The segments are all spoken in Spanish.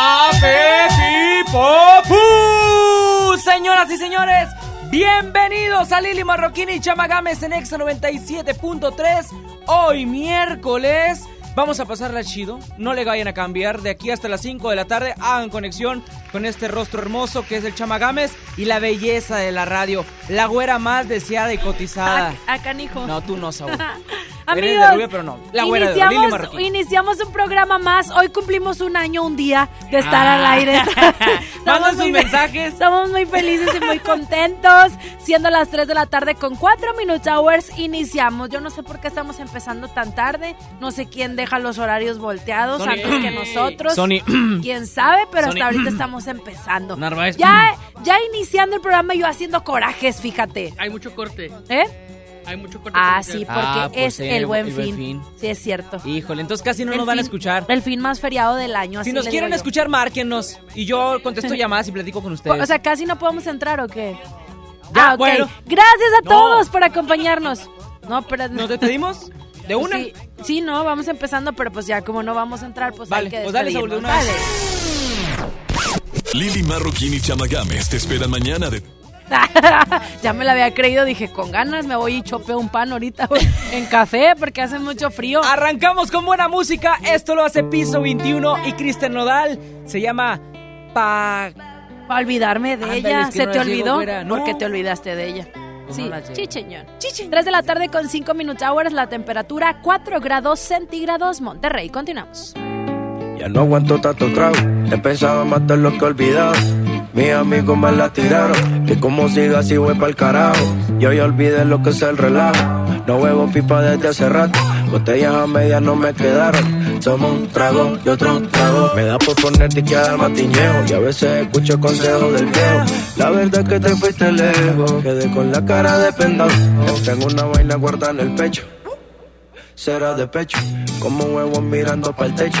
¡Papi Señoras y señores, bienvenidos a Lili Marroquín y Chamagames en Exa 97.3. Hoy miércoles. Vamos a pasarla chido, no le vayan a cambiar. De aquí hasta las 5 de la tarde hagan conexión con este rostro hermoso que es el Chamagames y la belleza de la radio. La güera más deseada y cotizada. A, a canijo. No, tú no, Saúl. Eres Amigos, de rubia, pero no. La güera de Lili iniciamos, un programa más. Hoy cumplimos un año, un día de estar al aire. Mandan sus mensajes. Estamos muy felices y muy contentos. Siendo las 3 de la tarde con 4 Minutes Hours, iniciamos. Yo no sé por qué estamos empezando tan tarde. No sé quién deja los horarios volteados Sony. antes que nosotros. Sony. Quién sabe, pero Sony. hasta ahorita estamos empezando. Narváez. Ya, ya iniciando el programa, yo haciendo corajes, fíjate. Hay mucho corte. ¿Eh? Hay mucho corte. Ah, comercial. sí, porque Ah, pues es sí, el buen el buen fin. fin. Sí, es cierto. Híjole, entonces casi no El nos van a fin- escuchar. El fin más feriado del año. Si así nos le quieren digo yo. escuchar, márquennos. Y yo contesto llamadas y platico con ustedes. O sea, casi no podemos entrar o qué. Ya, ah, ok. bueno. Gracias a No. todos por acompañarnos. No, pero ¿Nos despedimos? ¿De una? Sí, sí, no, vamos empezando, pero pues ya como no vamos a entrar, pues Vale, hay que pues dale, Saúl, de despedirnos. una vez. Lili Marroquín y Chamagames te esperan mañana de. ya me la había creído, dije, con ganas me voy y chopeo un pan ahorita en café porque hace mucho frío. Arrancamos con buena música. Esto lo hace Piso 21 y Cristian Nodal. Se llama Pa... Para olvidarme de Ándale, ella. es que ¿Se no te llego, olvidó? No. Porque te olvidaste de ella. Sí, no llego. chicheñón. 3 de la tarde con 5 minutos hours, la temperatura 4 grados centígrados, Monterrey. Continuamos. Ya no aguanto tanto trago, he pensado en matar lo que he olvidado. Mis amigos me la tiraron, que como siga así voy pa'l carajo. Yo ya olvidé lo que es el relajo, no huevo pipa desde hace rato. Botellas a medias no me quedaron, somos un trago y otro trago. Me da por ponerte que al matiñeo, y a veces escucho consejos del viejo. La verdad es que te fuiste lejos, quedé con la cara de pendado. Tengo una vaina guardada en el pecho, será de pecho, como huevos mirando para el techo.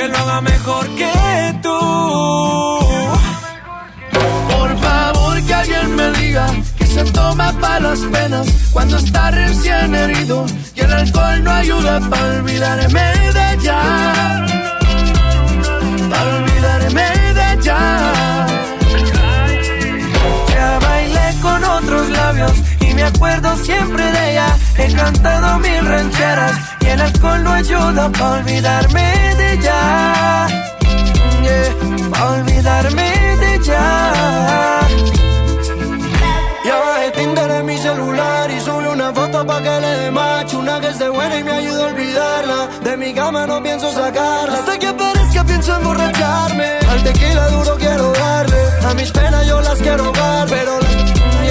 Que lo haga mejor que tú. Por favor que alguien me diga que se toma para las penas cuando está recién herido y el alcohol no ayuda para olvidarme de ella. Para olvidarme acuerdo siempre de ella. He cantado mil rancheras y el alcohol no ayuda para olvidarme de ella. Yeah, para olvidarme de ella. Ya bajé Tinder en mi celular y subí una foto pa' que le dé match Una que esté buena y me ayuda a olvidarla De mi cama no pienso sacarla Hasta que aparezca pienso emborracharme Al tequila duro quiero darle A mis penas yo las quiero ahogar Pero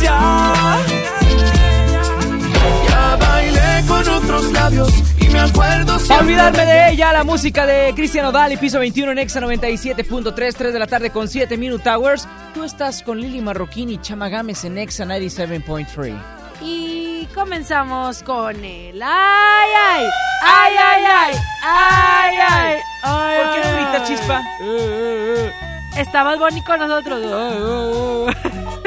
ella. Ya bailé con otros labios y me acuerdo siempre olvidarme de ella, la música de Cristian Odal y Piso 21 en Exa 97.3, 3 de la tarde con 7 Minute Hours. Tú estás con Lili Marroquín y Chama Gámez en Exa 97.3. Y comenzamos con el ay, ay, ay, ay, ay, ay, ay, ay. ¿Por qué no ay, grita ay. chispa? Estabas Bonnie con nosotros.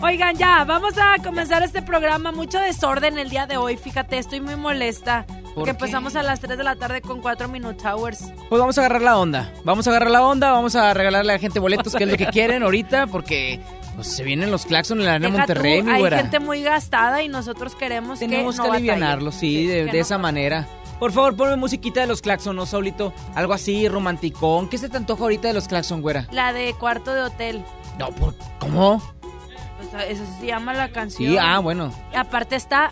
Oigan, ya, vamos a comenzar este programa. Mucho desorden el día de hoy. Fíjate, estoy muy molesta. ¿Por Porque qué? empezamos a las 3 de la tarde con 4 Minute Hours. Pues vamos a agarrar la onda. Vamos a agarrar la onda, vamos a regalarle a la gente boletos, que es lo que quieren ahorita, porque pues, se vienen los claxon en la arena Monterrey, tú, mi hay güera. gente muy gastada y nosotros queremos Tenemos que que no batallen. sí, de, que de no esa manera. Por favor, ponme musiquita de los claxon, ¿no, Saulito? Algo así, romanticón. ¿Qué se te antoja ahorita de los claxon, güera? La de cuarto de hotel. No, ¿por ¿cómo? Eso se llama la canción. Sí, ah, bueno. Y aparte está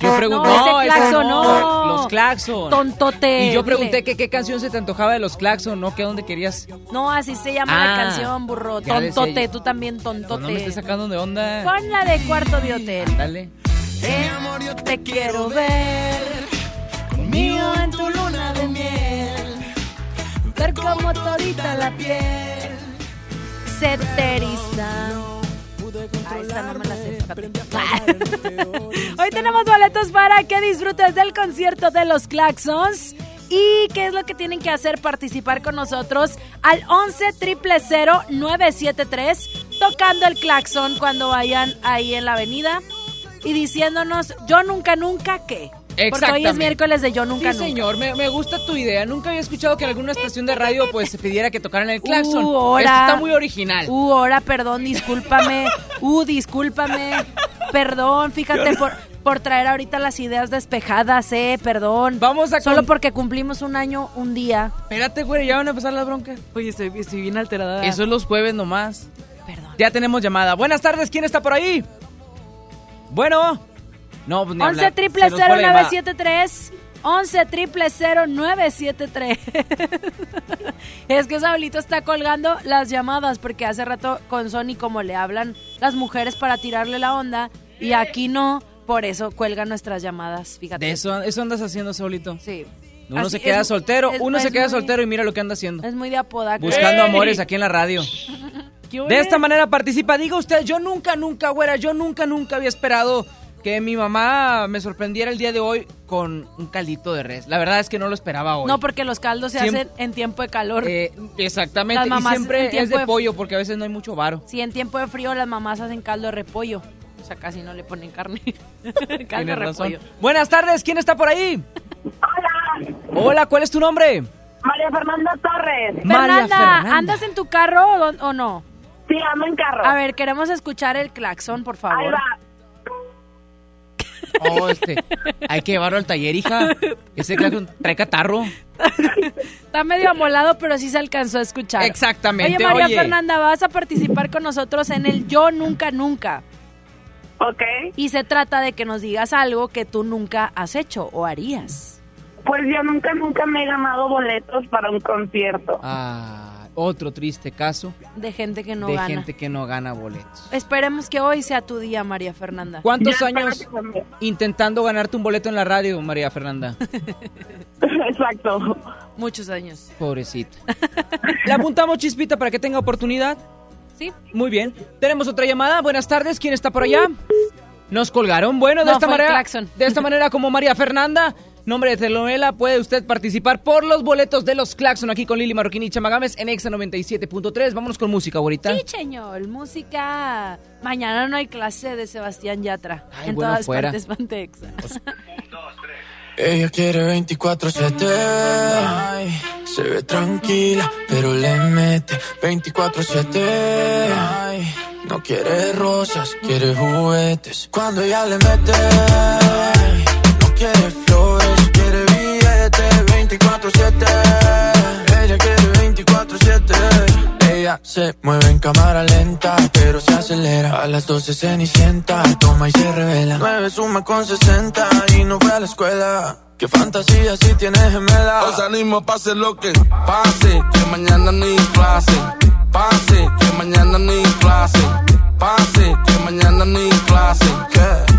Yo pregunté. No, ese claxon, no. Los claxon. tontote. Y yo pregunté que qué canción se te antojaba de los claxon, ¿no? ¿Qué dónde querías? No, así se llama la Ah, canción, burro. Tontote, yo. tú también Pues tontote. no me estés sacando de onda. Pon la de cuarto de hotel. Dale. Eh, te quiero ver conmigo en tu luna de miel. Ver como todita la piel se te eriza. Ah, esta no me la sé, fíjate. Hoy tenemos boletos para que disfrutes del concierto de los Claxons. ¿Y qué es lo que tienen que hacer? Participar con nosotros al 11 973 tocando el claxon cuando vayan ahí en la avenida y diciéndonos yo nunca nunca qué. Porque hoy es miércoles de yo nunca sí, nunca. señor, me, me gusta tu idea. Nunca había escuchado que en alguna estación de radio pues se pidiera que tocaran el claxon. Uh, ahora. Esto está muy original. Uh, ahora, perdón, discúlpame. Uh, discúlpame. Perdón, fíjate por, por traer ahorita las ideas despejadas, eh, perdón. Vamos a Solo porque cumplimos un año, un día. Espérate, güey, ya van a empezar las broncas. Oye, estoy, estoy bien alterada. Eso es los jueves nomás. Perdón. Ya tenemos llamada. Buenas tardes, ¿quién está por ahí? Bueno. No, pues ni 11 hablar. triple Se nos fue la llamada. 0973 11 triple 0973 Es que Saulito está colgando las llamadas porque hace rato con Sony como le hablan las mujeres para tirarle la onda y aquí no, por eso cuelgan nuestras llamadas, fíjate. De eso, eso andas haciendo, Saulito. Sí. Uno Así se queda es- soltero, es- uno se queda muy- soltero y mira lo que anda haciendo. Es muy de apodaca. Buscando amores aquí en la radio. ¿Qué De esta manera participa. Diga usted, yo nunca, nunca, güera, yo nunca, nunca había esperado que mi mamá me sorprendiera el día de hoy con un caldito de res. La verdad es que no lo esperaba hoy. No, porque los caldos se Siempre- hacen en tiempo de calor. Eh, exactamente, Las y mamás siempre en es tiempo de de- pollo porque a veces no hay mucho varo. Si en tiempo de frío las mamás hacen caldo de repollo. O sea, casi no le ponen carne. caldo de Tienes razón. repollo. Buenas tardes, ¿quién está por ahí? Hola, Hola, ¿cuál es tu nombre? María Fernanda Torres. María Fernanda, Fernanda. ¿andas en tu carro o, o no? Sí, ando en carro. A ver, queremos escuchar el claxon, por Ahí favor. va. Oh, este, hay que llevarlo al taller, hija. Ese claro trae catarro. Está medio amolado, pero sí se alcanzó a escuchar. Exactamente, Oye, María oye. Fernanda, vas a participar con nosotros en el Yo Nunca Nunca. Ok. Y se trata de que nos digas algo que tú nunca has hecho o harías. Pues yo nunca, nunca me he ganado boletos para un concierto. Ah, otro triste caso De gente que no de gana. gente que no gana boletos. Esperemos que hoy sea tu día, María Fernanda. ¿Cuántos Ya, años intentando ganarte un boleto en la radio, María Fernanda? Exacto. Muchos años. Pobrecita. ¿Le apuntamos chispita para que tenga oportunidad? ¿Sí? Muy bien. Tenemos otra llamada. Buenas tardes. ¿Quién está por allá? Nos colgaron. Bueno, de No, esta manera, de esta manera como María Fernanda, nombre de telenovela, puede usted participar por los boletos de los Claxon aquí con Lili Marroquín y Chamagames en Exa 97.3. Vámonos con música, ahorita. Sí, señor. Música. Mañana no hay clase de Sebastián Yatra. Ay, en bueno, todas fuera. partes Pantexa. Ella quiere 24-7. Ay, Se ve tranquila, pero le mete 24-7. Ay, No quiere rosas, quiere juguetes. Cuando ella le mete, no quiere flores, 24-7. Ella quiere 24-7. Ella Se mueve en cámara lenta, pero se acelera. A las 12 cenicienta, toma y se revela. 9 suma con 60 y no fue a la escuela. Qué fantasía si tienes gemela. Os animo, pase lo que pase, que mañana ni clase. Pase, que mañana ni clase. Pase, que mañana ni clase. ¿Qué?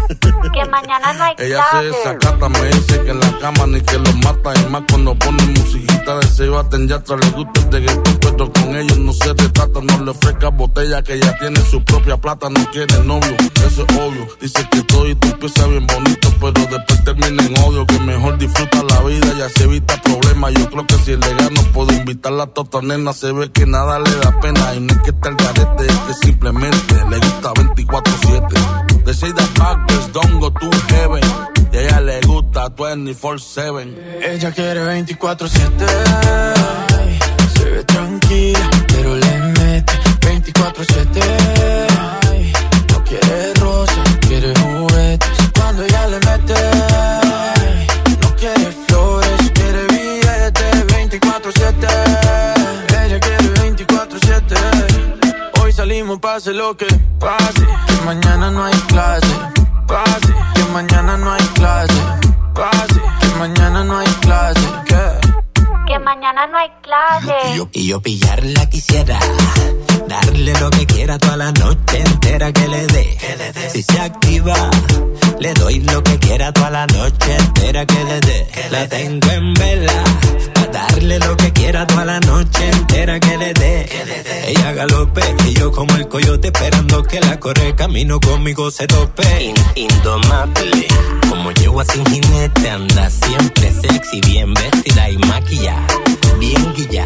Que mañana no hay Ella clase. se desacata, me dice que en la cama ni que lo mata. Y más cuando pone musiquita de se baten ya le gusta el reggaetón, pero con ellos no se retrata. No le ofrezca botella que ya tiene su propia plata. No quiere novio, eso es obvio. Dice que todo y tú empieza bien bonito, pero después termina en odio. Que mejor disfruta la vida y así evita problemas. Yo creo que si le gano puedo invitarla a tota nena. Se ve que nada le da pena. Y no es que esté el garete, es que simplemente le gusta 24-7. De Shade Backwards, don't go to heaven. Y a ella le gusta 24-7. Ella quiere 24-7. Se ve tranquila, pero le mete 24-7. Yo, pillarla quisiera. Darle lo que quiera toda la noche entera que le dé. Si se activa, le doy lo que quiera toda la noche entera que le dé. La tengo en vela. Pa' darle lo que quiera toda la noche entera que le dé. Ella galope y yo como el coyote esperando que la corre camino conmigo se tope. indomable. Como yegua sin jinete anda siempre sexy, bien vestida y maquillada. Bien guilla,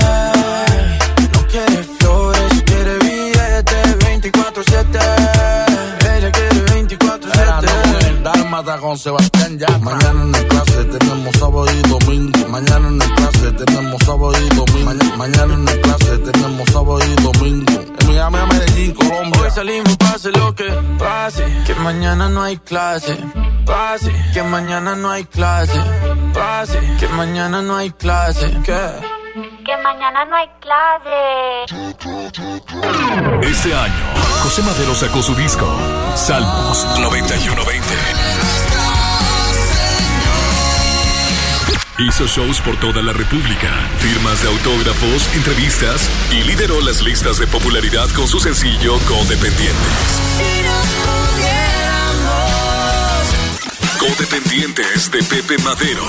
con Sebastián ya. Mañana en el clase tenemos sábado y domingo. Mañana en el clase tenemos sábado y domingo. Maña- mañana en el clase tenemos sábado y domingo. En Miami, a Medellín, Colombia. Hoy salimos, pase lo que pase. Que mañana no hay clase. Pase, que mañana no hay clase. Pase, que mañana no hay clase. ¿Qué? Mañana no hay clase. Este año, José Madero sacó su disco, Salmos 9120. Hizo shows por toda la República, firmas de autógrafos, entrevistas y lideró las listas de popularidad con su sencillo Codependientes. Codependientes de Pepe Madero.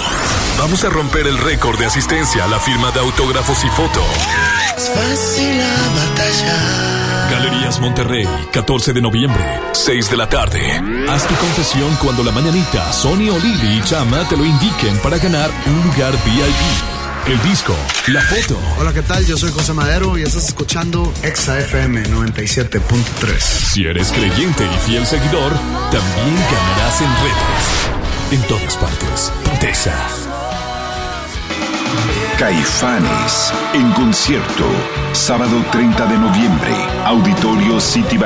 Vamos a romper el récord de asistencia a la firma de autógrafos y foto. Fácil la batalla. Galerías Monterrey, 14 de noviembre, 6 de la tarde. Haz tu confesión cuando la mañanita, Sony o Lili y Chama te lo indiquen para ganar un lugar VIP. El disco, la foto. Hola, ¿qué tal? Yo soy José Madero y estás escuchando Exa FM 97.3. Si eres creyente y fiel seguidor, también ganarás en redes. En todas partes. Pontexa. Caifanes en concierto. Sábado 30 de noviembre. Auditorio City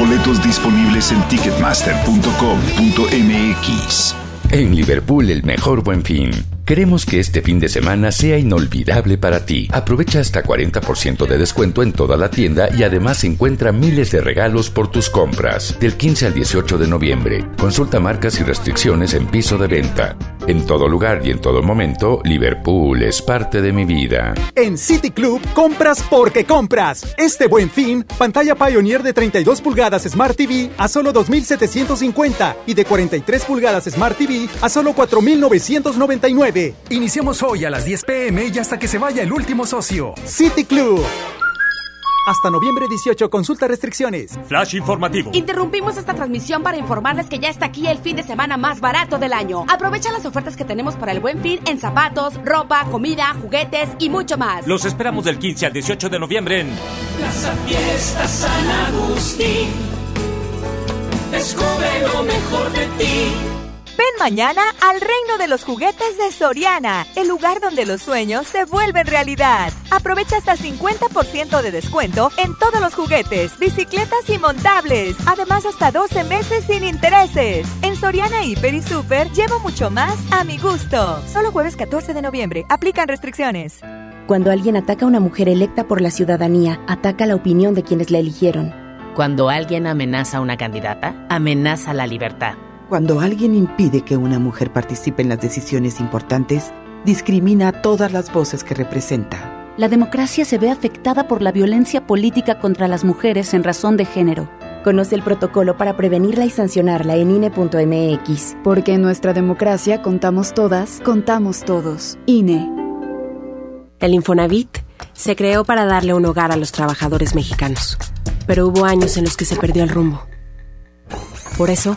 Boletos disponibles en ticketmaster.com.mx. En Liverpool el mejor buen fin. Queremos que este fin de semana sea inolvidable para ti. Aprovecha hasta 40% de descuento en toda la tienda y además encuentra miles de regalos por tus compras. Del 15 al 18 de noviembre. Consulta marcas y restricciones en piso de venta. En todo lugar y en todo momento, Liverpool es parte de mi vida. En City Club, compras porque compras. Este buen fin, pantalla Pioneer de 32 pulgadas Smart TV a solo 2,750 y de 43 pulgadas Smart TV a solo 4,999. Iniciamos hoy a las 10 pm y hasta que se vaya el último socio. City Club. Hasta noviembre 18, consulta restricciones. Flash informativo. Interrumpimos esta transmisión para informarles que ya está aquí el fin de semana más barato del año. Aprovecha las ofertas que tenemos para el buen fin en zapatos, ropa, comida, juguetes y mucho más. Los esperamos del 15 al 18 de noviembre en Plaza Fiesta San Agustín. Descubre lo mejor de ti. Ven mañana al reino de los juguetes de Soriana, el lugar donde los sueños se vuelven realidad. Aprovecha hasta 50% de descuento en todos los juguetes, bicicletas y montables. Además, hasta 12 meses sin intereses. En Soriana Hiper y Super llevo mucho más a mi gusto. Solo jueves 14 de noviembre. Aplican restricciones. Cuando alguien ataca a una mujer electa por la ciudadanía, ataca la opinión de quienes la eligieron. Cuando alguien amenaza a una candidata, amenaza la libertad. Cuando alguien impide que una mujer participe en las decisiones importantes, discrimina a todas las voces que representa. La democracia se ve afectada por la violencia política contra las mujeres en razón de género. Conoce el protocolo para prevenirla y sancionarla en INE.mx. Porque en nuestra democracia contamos todas, contamos todos. INE. El Infonavit se creó para darle un hogar a los trabajadores mexicanos, pero hubo años en los que se perdió el rumbo. Por eso,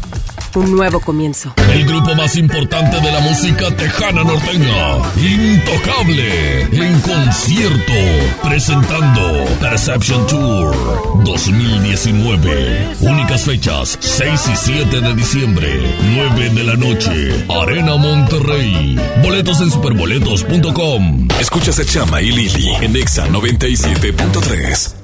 un nuevo comienzo. El grupo más importante de la música tejana norteña, Intocable, en concierto, presentando Perception Tour 2019. Únicas fechas, 6 y 7 de diciembre, 9 de la noche, Arena Monterrey. Boletos en superboletos.com. Escuchas a Chama y Lili en Exa 97.3.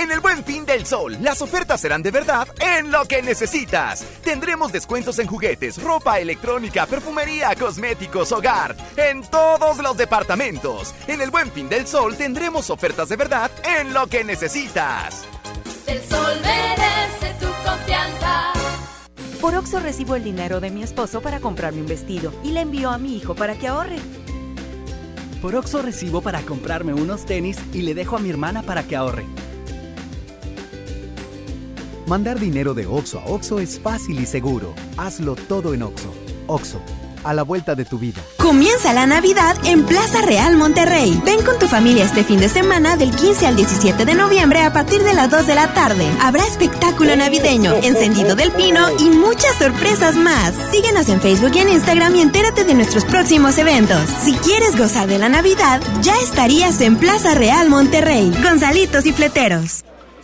En el Buen Fin del Sol, las ofertas serán de verdad en lo que necesitas. Tendremos descuentos en juguetes, ropa electrónica, perfumería, cosméticos, hogar, en todos los departamentos. En el Buen Fin del Sol tendremos ofertas de verdad en lo que necesitas. El sol merece tu confianza. Por Oxo recibo el dinero de mi esposo para comprarme un vestido y le envío a mi hijo para que ahorre. Por Oxo recibo para comprarme unos tenis y le dejo a mi hermana para que ahorre. Mandar dinero de Oxo a Oxo es fácil y seguro. Hazlo todo en Oxo. Oxo, a la vuelta de tu vida. Comienza la Navidad en Plaza Real Monterrey. Ven con tu familia este fin de semana del 15 al 17 de noviembre a partir de las 2 de la tarde. Habrá espectáculo navideño, encendido del pino y muchas sorpresas más. Síguenos en Facebook y en Instagram y entérate de nuestros próximos eventos. Si quieres gozar de la Navidad, ya estarías en Plaza Real Monterrey. Gonzalitos y fleteros.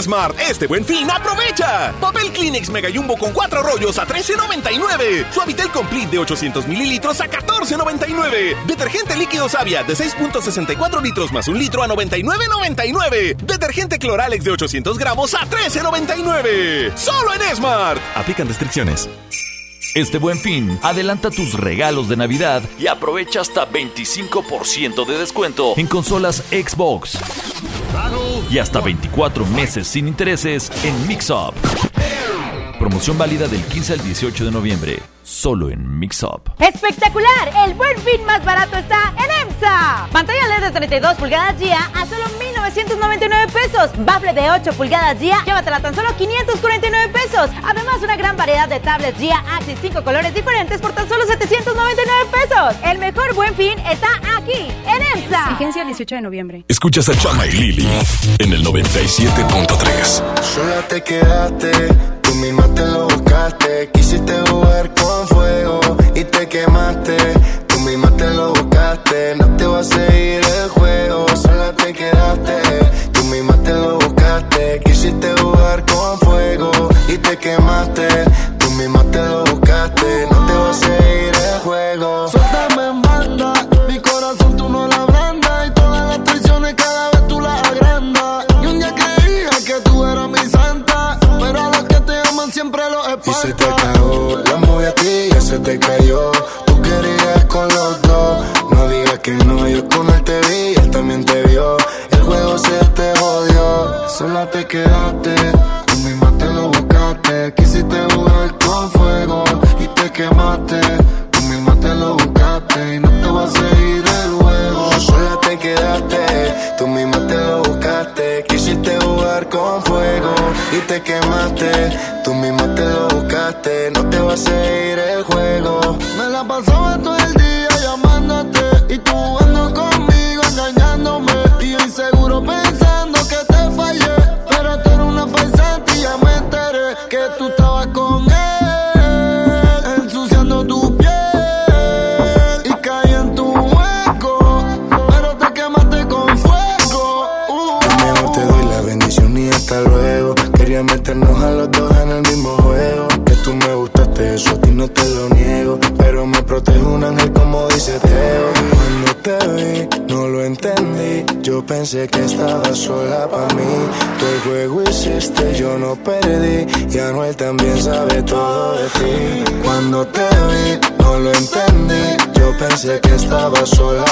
Smart, este buen fin, aprovecha. Papel Kleenex Mega Jumbo con cuatro rollos a $13.99. Suavitel Complete de 800 mililitros a $14.99. Detergente líquido Savia de 6.64 litros más un litro a $99.99. Detergente Cloralex de 800 gramos a $13.99. Solo en Smart. Aplican restricciones. Este buen fin, adelanta tus regalos de Navidad y aprovecha hasta 25% de descuento en consolas Xbox. Y hasta 24 meses sin intereses en Mixup. Promoción válida del 15 al 18 de noviembre, solo en Mixup. ¡Espectacular! El buen fin más barato está en Pantalla LED de 32 pulgadas GIA a solo 1,999 pesos. Bafle de 8 pulgadas GIA, llévatela tan solo 549 pesos. Además, una gran variedad de tablets GIA Axis 5 colores diferentes por tan solo 799 pesos. El mejor buen fin está aquí, en EMSA. Vigencia el 18 de noviembre. Escuchas a Chama y Lili en el 97.3. Sola te quedaste, tú misma te lo buscaste. Quisiste jugar con fuego y te quemaste. Buscaste, no También sabe todo de ti. Cuando te vi, no lo entendí. Yo pensé que estaba sola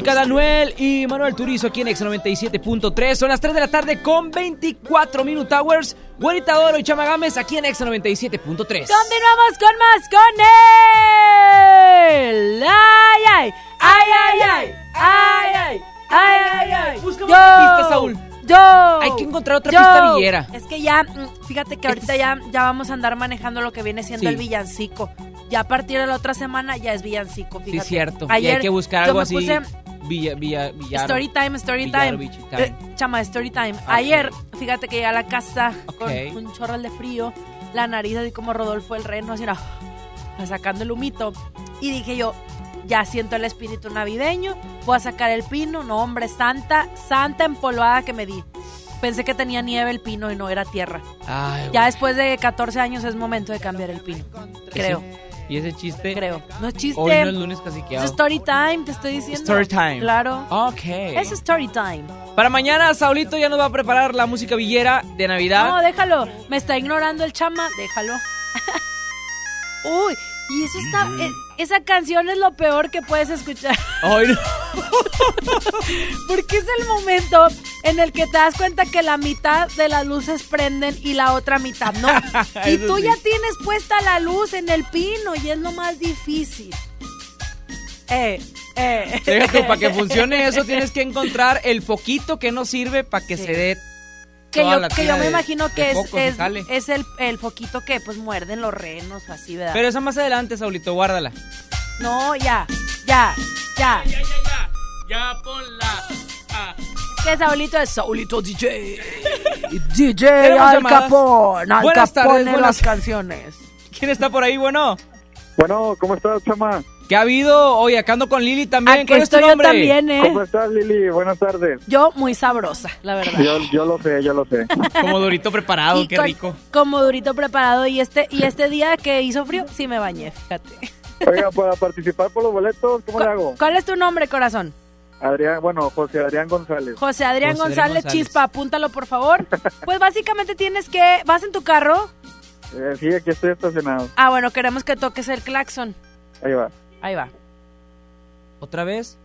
musical Anuel y Manuel Turizo aquí en X97.3. Son las 3 de la tarde con 24 Minute Hours. Juanita Doro y Chama Gámez aquí en X97.3. Continuamos con más con él. ¡Ay, ay! ¡Ay, ay, ay! ¡Ay, ay! ¡Ay, ay, ay! Busca otra pista, Saúl. Yo. Hay que encontrar otra pista villera. Es que ya, mm, fíjate que ahorita este ya, ya vamos a andar manejando lo que viene siendo el villancico ya a partir de la otra semana ya es villancico. Sí, cierto. Ayer y hay que buscar algo así. Villa, villa, villaro. Story time, story Villaro, time. Eh, chama, story time. Ayer, fíjate que llegué a la casa con un chorral de frío, la nariz así como Rodolfo el Reno, así era, sacando el humito. Y dije yo, ya siento el espíritu navideño, voy a sacar el pino. No, hombre, santa, santa empolvada que me di. Pensé que tenía nieve el pino y no era tierra. Ay, Ya después de 14 años es momento de cambiar el pino. Creo. Y ese chiste. Creo. No es chiste. Hoy no es lunes casi que Es story time, te estoy diciendo. Story time. Claro. Ok. Es story time. Para mañana, Saulito ya nos va a preparar la música villera de Navidad. No, déjalo. Me está ignorando el chama. Déjalo. Uy, y eso está. e- esa canción es lo peor que puedes escuchar. Ay, no. Porque es el momento en el que te das cuenta que la mitad de las luces prenden y la otra mitad no. y tú sí. ya tienes puesta la luz en el pino y es lo más difícil. Eh, eh. Déjate, para que funcione eso tienes que encontrar el foquito que no sirve para que se dé Que yo, que yo me de- imagino que es, es, es el, el foquito que pues muerden los renos o así, ¿verdad? Pero esa más adelante, Saulito, guárdala. No, ya, ya, ya. Ya ponla. Que Saulito es Saulito DJ. DJ Al. Capón. Al Buenas Capone tardes, en buenas- las canciones. ¿Quién está por ahí, bueno? Bueno, ¿cómo estás, chama? ¿Qué ha habido? Oye, acá ando con Lili también. Aquí ¿Cuál es tu estoy yo nombre? también, ¿eh? ¿Cómo estás, Lili? Buenas tardes. Yo muy sabrosa, la verdad. Yo, yo lo sé, yo lo sé. Como durito preparado, Y qué con- rico. Como durito preparado. Y este, y este día que hizo frío, sí me bañé, fíjate. Oiga, para participar por los boletos, ¿cómo le hago? ¿Cuál es tu nombre, corazón? Adrián, bueno, José Adrián González. José Adrián José Adrián González, González. Chispa, apúntalo por favor. Pues básicamente tienes que, ¿vas en tu carro? Eh, sí, aquí estoy estacionado. Ah, bueno, queremos que toques el claxon. Ahí va. Ahí va. ¿Otra vez?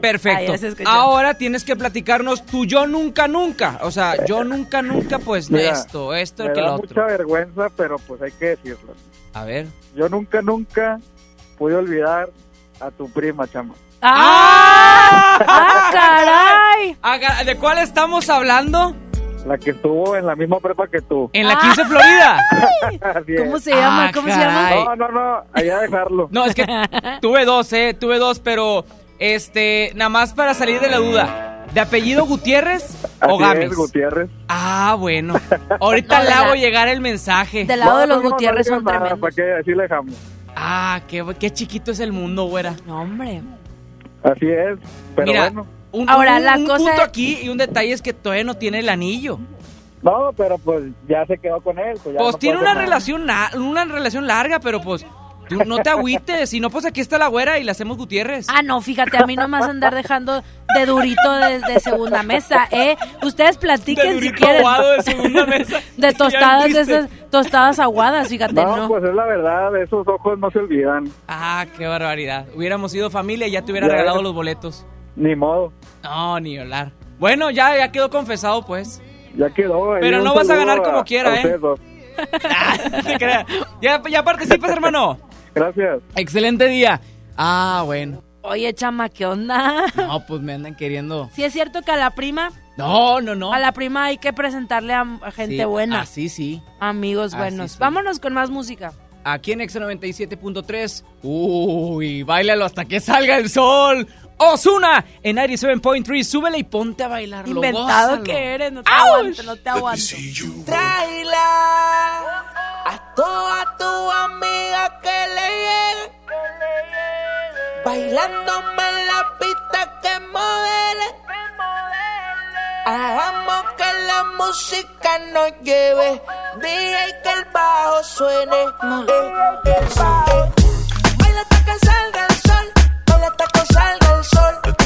Perfecto. Ahora tienes que platicarnos tu yo nunca nunca. O sea, yo nunca nunca, pues Mira, esto, esto, Me que da lo otro. mucha vergüenza, pero pues hay que decirlo. A ver. Yo nunca, nunca pude olvidar a tu prima, chama. ¡Ah! ¡Ah, caray! Aga- ¿De cuál estamos hablando? La que estuvo en la misma prepa que tú. ¿En la 15 Florida? Así es. ¿Cómo se llama? Ah, ¿Cómo se llama? No, no, no, allá dejarlo. No, es que tuve dos, eh, tuve dos, pero este, nada más para salir de la duda. ¿De apellido Gutiérrez o Así Gámez? es, Gutiérrez. Ah, bueno. Ahorita No, le hago la- llegar el mensaje. Del lado No, de los no, no son nada, tremendos. ¿Para qué? Así le dejamos. Ah, qué, qué chiquito es el mundo, güera. No, hombre. Así es, pero Mira, bueno. Un, Ahora, un- la un cosa punto es- aquí y un detalle es que todavía no tiene el anillo. No, pero pues ya se quedó con él. Pues, ya Pues no tiene una relación, na- una relación larga, pero pues tú no te agüites. Si no, pues aquí está la güera y la hacemos Gutiérrez. Ah, no, fíjate, a mí no me vas a andar dejando de durito de, de segunda mesa, ¿eh? Ustedes platiquen De si quieren. aguado de segunda mesa. De tostadas, de esas tostadas aguadas, fíjate, No, ¿no? pues es la verdad, esos ojos no se olvidan. Ah, qué barbaridad. Hubiéramos sido familia y ya te hubiera Ya regalado los boletos. Ni modo, No, ni hablar. Bueno, ya, ya quedó confesado, pues. ya quedó. Pero no vas a ganar como quiera, ¿eh? ustedes dos. No te creas. Ya, ya participas, hermano. Gracias. Excelente día. Ah, bueno. Oye, chama, ¿qué onda? No, pues me andan queriendo. Si es cierto que a la prima, No, no, no. a la prima hay que presentarle a, gente Sí, buena, Así sí. amigos así buenos. sí. Vámonos con más música. Aquí en X97.3. Uy, bailalo hasta que salga el sol. Osuna en 97.3. Súbele y ponte a bailar. Inventado que eres, no te aguanto, no te aguanto. Tráela a todas tus amigas que le llegue. Bailándome en la pista que modele. Hagamos que la música nos lleve. DJ que el bajo suene. Eh, eh, eh. Baila hasta que salga el sol. Baila hasta que salga el sol.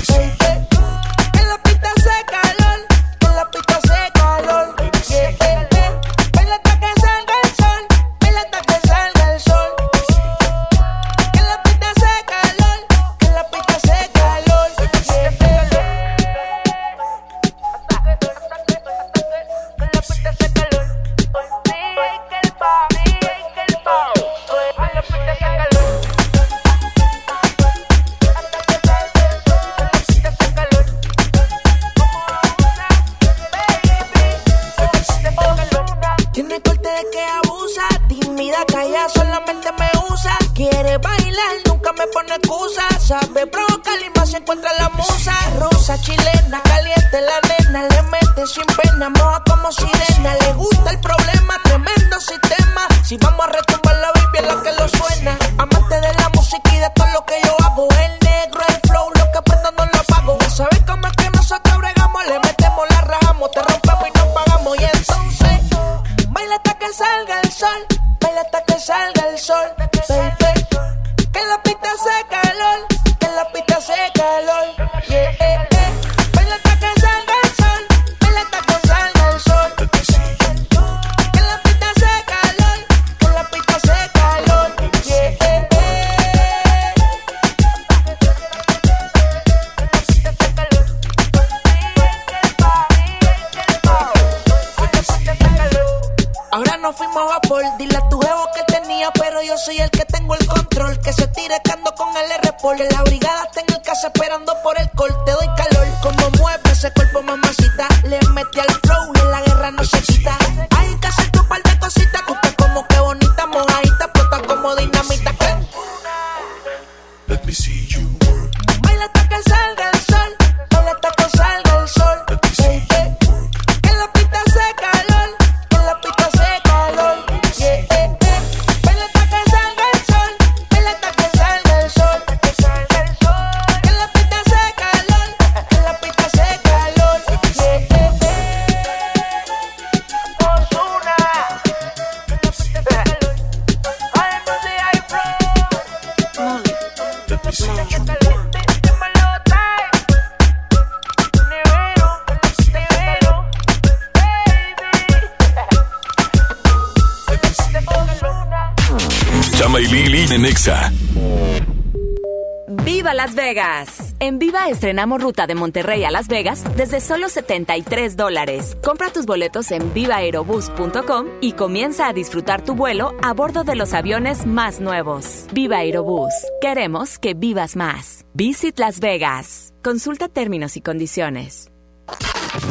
Estrenamos ruta de Monterrey a Las Vegas desde solo 73 dólares. Compra tus boletos en vivaerobus.com y comienza a disfrutar tu vuelo a bordo de los aviones más nuevos. Viva Aerobús. Queremos que vivas más. Visit Las Vegas. Consulta términos y condiciones.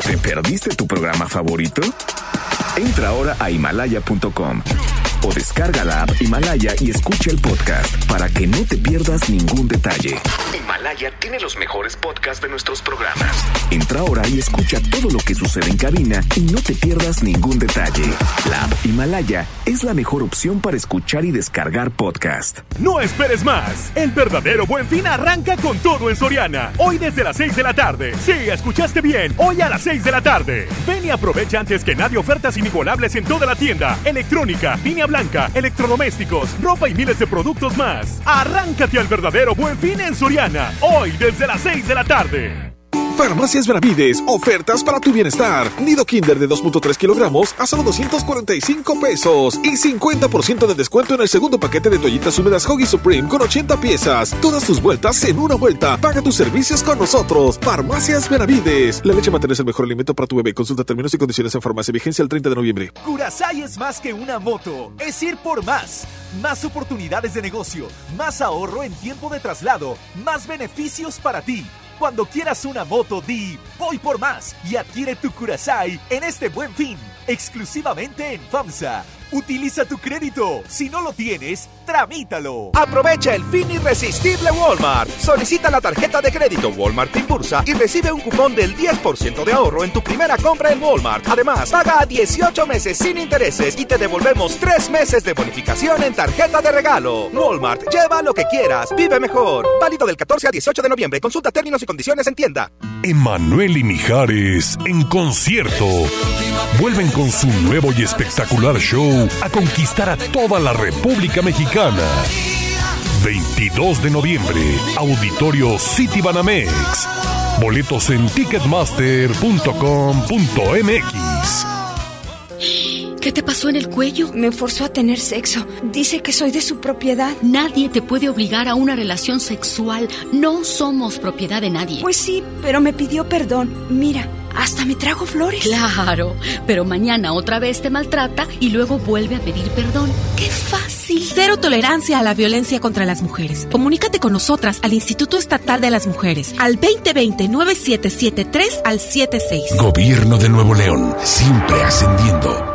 ¿Te perdiste tu programa favorito? Entra ahora a himalaya.com o descarga la app Himalaya y escucha el podcast para que no te pierdas ningún detalle. Himalaya tiene los mejores podcasts de nuestros programas. Entra ahora y escucha todo lo que sucede en cabina y no te pierdas ningún detalle. La app Himalaya es la mejor opción para escuchar y descargar podcast. No esperes más. El verdadero buen fin arranca con todo en Soriana. Hoy desde las 6 de la tarde. Sí, escuchaste bien. Hoy a las 6 de la tarde. Ven y aprovecha antes que nadie ofertas inigualables en toda la tienda. Electrónica, línea blanca, electrodomésticos, ropa y miles de productos más. Arráncate al verdadero buen fin en Soriana. Hoy desde las 6 de la tarde. Farmacias Benavides, ofertas para tu bienestar. Nido Kinder de 2.3 kilogramos a solo 245 pesos y 50% de descuento en el segundo paquete de toallitas húmedas Hoggy Supreme con 80 piezas. Todas tus vueltas en una vuelta. Paga tus servicios con nosotros. Farmacias Benavides. La leche materna es el mejor alimento para tu bebé. Consulta términos y condiciones en farmacia. Vigencia el 30 de noviembre. Curasai es más que una moto. Es ir por más. Más oportunidades de negocio. Más ahorro en tiempo de traslado. Más beneficios para ti. Cuando quieras una moto, di voy por más y adquiere tu Curasai en este buen fin, exclusivamente en FAMSA. Utiliza tu crédito. Si no lo tienes, tramítalo. Aprovecha el fin irresistible Walmart. Solicita la tarjeta de crédito Walmart Impulsa y recibe un cupón del 10% de ahorro en tu primera compra en Walmart. Además, paga a 18 meses sin intereses y te devolvemos 3 meses de bonificación en tarjeta de regalo. Walmart, lleva lo que quieras, vive mejor. Válido del 14 a 18 de noviembre. Consulta términos y condiciones en tienda. Emanuel y Mijares en concierto. Vuelven con su nuevo y espectacular show a conquistar a toda la República Mexicana. 22 de noviembre, Auditorio City Banamex. Boletos en ticketmaster.com.mx. ¿Qué te pasó en el cuello? Me forzó a tener sexo. Dice que soy de su propiedad. Nadie te puede obligar a una relación sexual. No somos propiedad de nadie. Pues sí, pero me pidió perdón. Mira, hasta me trajo flores. Claro, pero mañana otra vez te maltrata y luego vuelve a pedir perdón. ¡Qué fácil! Cero tolerancia a la violencia contra las mujeres. Comunícate con nosotras al Instituto Estatal de las Mujeres al 2020-9773 al 76. Gobierno de Nuevo León, siempre ascendiendo.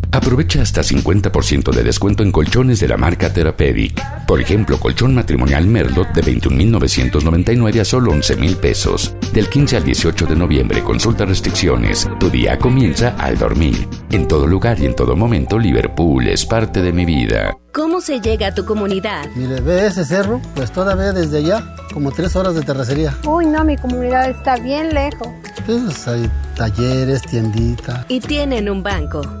Aprovecha hasta 50% de descuento en colchones de la marca Therapeutic. Por ejemplo, colchón matrimonial Merlot de 21.999 a solo 11.000 pesos. Del 15 al 18 de noviembre, consulta restricciones. Tu día comienza al dormir. En todo lugar y en todo momento, Liverpool es parte de mi vida. ¿Cómo se llega a tu comunidad? Mire, ve ese cerro, pues todavía desde allá, como tres horas de terracería. Uy, no, mi comunidad está bien lejos. Pues hay talleres, tiendita. Y tienen un banco.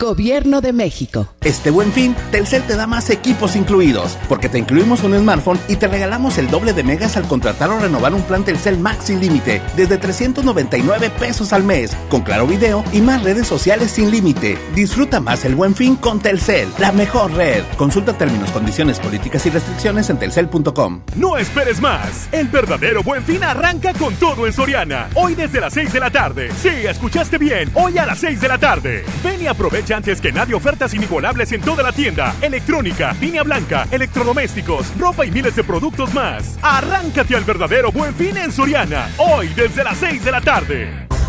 Gobierno de México. Este buen fin, Telcel te da más equipos incluidos, porque te incluimos un smartphone y te regalamos el doble de megas al contratar o renovar un plan Telcel Max sin límite, desde 399 pesos al mes, con claro video y más redes sociales sin límite. Disfruta más el buen fin con Telcel, la mejor red. Consulta términos, condiciones, políticas y restricciones en telcel.com. No esperes más. El verdadero buen fin arranca con todo en Soriana. Hoy desde las 6 de la tarde. Sí, escuchaste bien. Hoy a las 6 de la tarde. Ven y aprovecha antes que nadie ofertas inigualables en toda la tienda. Electrónica, línea blanca, electrodomésticos, ropa y miles de productos más. Arráncate al verdadero buen fin en Soriana. Hoy desde las 6 de la tarde.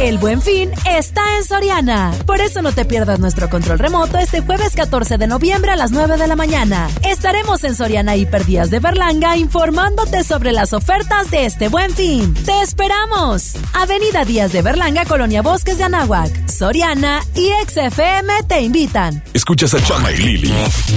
El buen fin está en Soriana. Por eso no te pierdas nuestro control remoto este jueves 14 de noviembre a las 9 de la mañana. Estaremos en Soriana Hiperdías de Berlanga informándote sobre las ofertas de este buen fin. ¡Te esperamos! Avenida Díaz de Berlanga, Colonia Bosques de Anáhuac. Soriana y XFM te invitan. Escuchas a Chama y Lili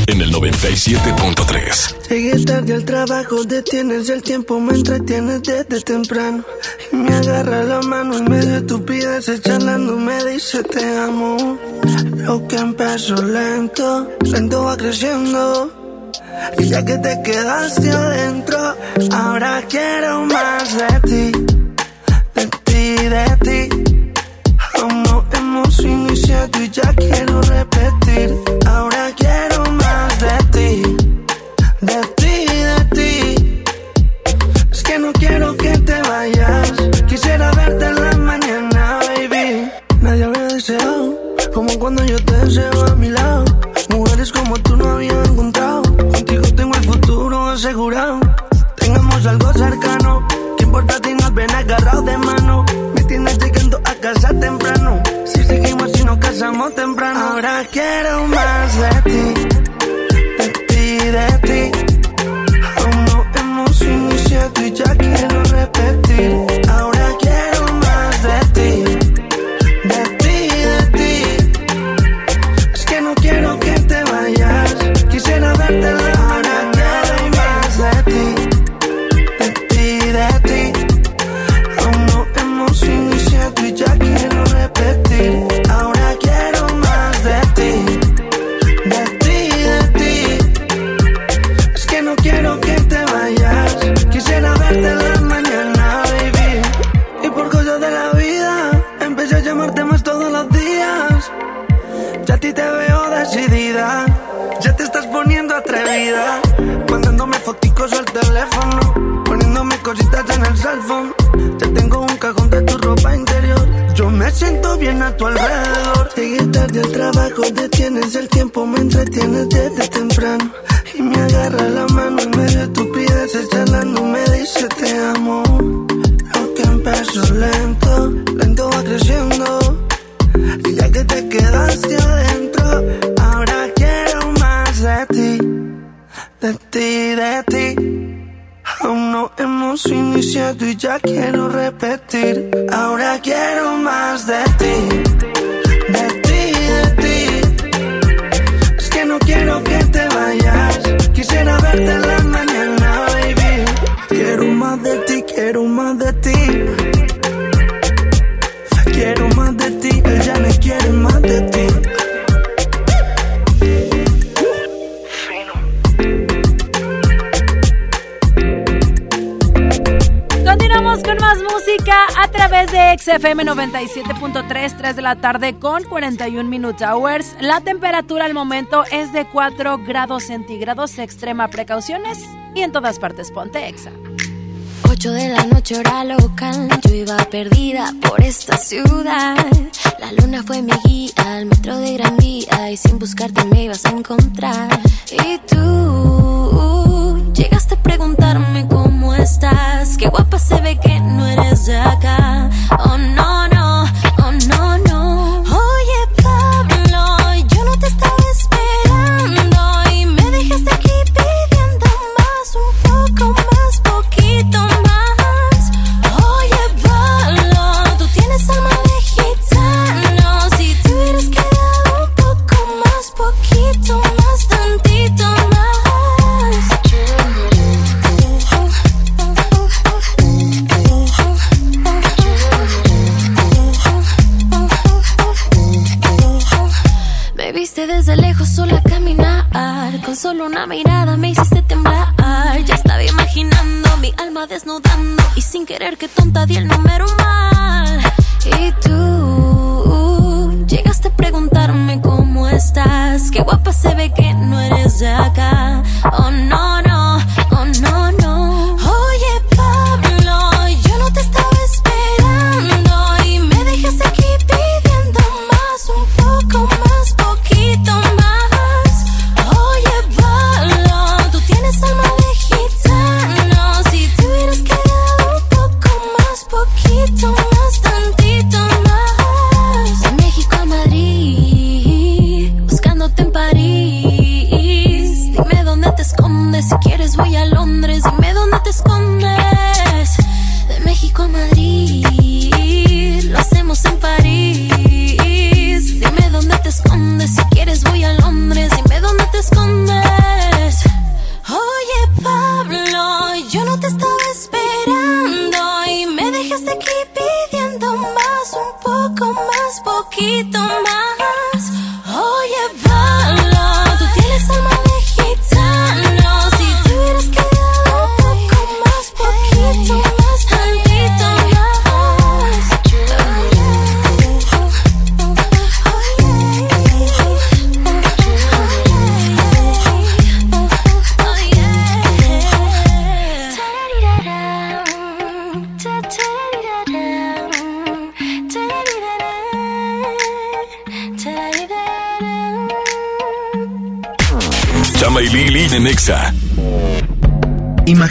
en el 97.3. Llegué tarde al trabajo, detienes el tiempo, me entretienes desde temprano. Y me agarra la mano en medio de tu estupideces charlando me dice te amo. Lo que empezó lento, lento va creciendo. Y ya que te quedaste adentro, ahora quiero más de ti, la tarde con 41 Minute Hours. La temperatura al momento es de 4 grados centígrados. Extrema precauciones y en todas partes ponte exa. 8 de la noche hora local, yo iba perdida por esta ciudad. La luna fue mi guía al metro de Gran Vía y sin buscarte me ibas a encontrar. Y viste desde lejos sola caminar. Con solo una mirada me hiciste temblar. Ya estaba imaginando mi alma desnudando. Y sin querer que tonta di el número mal. Y tú llegaste a preguntarme cómo estás. Qué guapa se ve que no eres de acá. Oh no, no,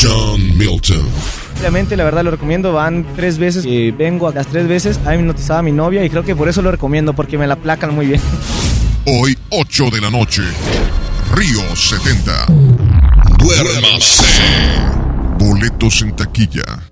John Milton. Obviamente, la verdad lo recomiendo. Van tres veces vengo a las tres veces. A mí me notizaba mi novia y creo que por eso lo recomiendo, porque me la placan muy bien. Hoy, 8 de la noche. Río 70. Duérmase. Boletos en taquilla.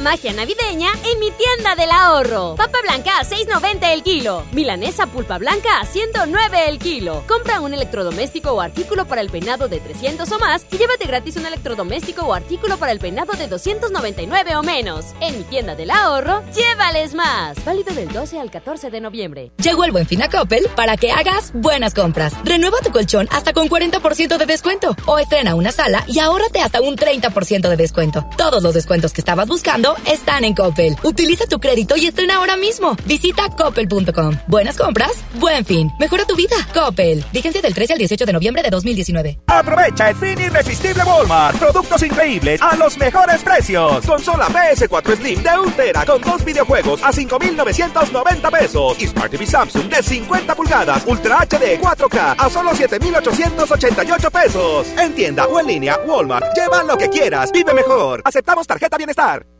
Magia navideña en mi tienda del ahorro. Papa blanca a 6.90 el kilo. Milanesa pulpa blanca a 109 el kilo. Compra un electrodoméstico o artículo para el peinado de 300 o más y llévate gratis un electrodoméstico o artículo para el peinado de 299 o menos. En mi tienda del ahorro, llévales más. Válido del 12 al 14 de noviembre. Llegó el buen fin a Coppel para que hagas buenas compras. Renueva tu colchón hasta con 40% de descuento. O estrena una sala y ahórrate hasta un 30% de descuento. Todos los descuentos que estabas buscando están en Coppel. Utiliza tu crédito y estrena ahora mismo. Visita coppel.com. Buenas compras, buen fin. Mejora tu vida. Coppel. Fíjense del 13 al 18 de noviembre de 2019. Aprovecha el fin irresistible Walmart. Productos increíbles a los mejores precios. Consola PS4 Slim de 1 tera con dos videojuegos a 5,990 pesos. Y Smart TV Samsung de 50 pulgadas Ultra HD 4K a solo 7,888 pesos. En tienda o en línea, Walmart. Lleva lo que quieras. Vive mejor. Aceptamos tarjeta bienestar.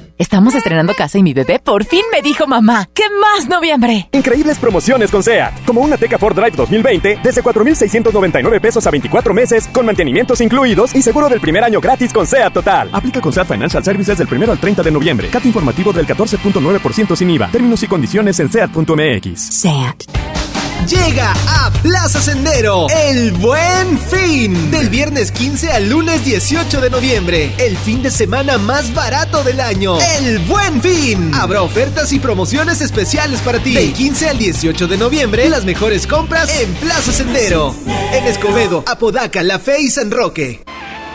Estamos estrenando casa y mi bebé por fin me dijo mamá. ¿Qué más noviembre? Increíbles promociones con SEAT. Como una Teca Ford Drive 2020 desde 4,699 pesos a 24 meses con mantenimientos incluidos y seguro del primer año gratis con SEAT Total. Aplica con SEAT Financial Services del 1 al 30 de noviembre. Cat informativo del 14.9% sin IVA. Términos y condiciones en SEAT.mx. SEAT. Llega a Plaza Sendero el buen fin. Del viernes 15 al lunes 18 de noviembre. El fin de semana más barato del año. El buen fin. Habrá ofertas y promociones especiales para ti. Del 15 al 18 de noviembre, las mejores compras en Plaza Sendero. En Escobedo, Apodaca, La Fe y San Roque.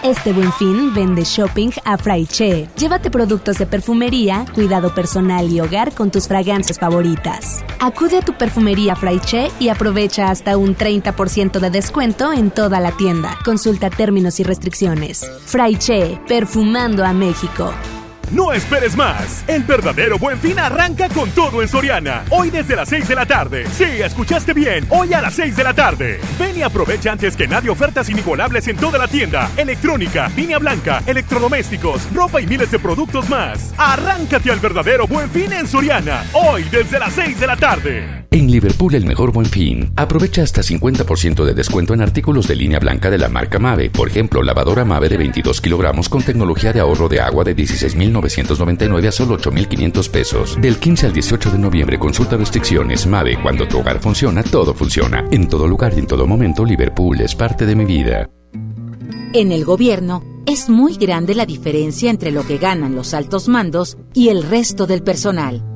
Este buen fin vende shopping a Fraiche. Llévate productos de perfumería, cuidado personal y hogar con tus fragancias favoritas. Acude a tu perfumería Fraiche y aprovecha hasta un 30% de descuento en toda la tienda. Consulta términos y restricciones. Fraiche, perfumando a México. No esperes más. El verdadero buen fin arranca con todo en Soriana. Hoy desde las 6 de la tarde. Sí, escuchaste bien. Hoy a las 6 de la tarde. Ven y aprovecha antes que nadie ofertas inigualables en toda la tienda. Electrónica, línea blanca, electrodomésticos, ropa y miles de productos más. Arráncate al verdadero buen fin en Soriana. Hoy desde las 6 de la tarde. En Liverpool el mejor buen fin. Aprovecha hasta 50% de descuento en artículos de línea blanca de la marca Mave. Por ejemplo, lavadora Mave de 22 kilogramos con tecnología de ahorro de agua de 16.999 a solo 8.500 pesos. Del 15 al 18 de noviembre consulta restricciones. Mave, cuando tu hogar funciona, todo funciona. En todo lugar y en todo momento, Liverpool es parte de mi vida. En el gobierno es muy grande la diferencia entre lo que ganan los altos mandos y el resto del personal.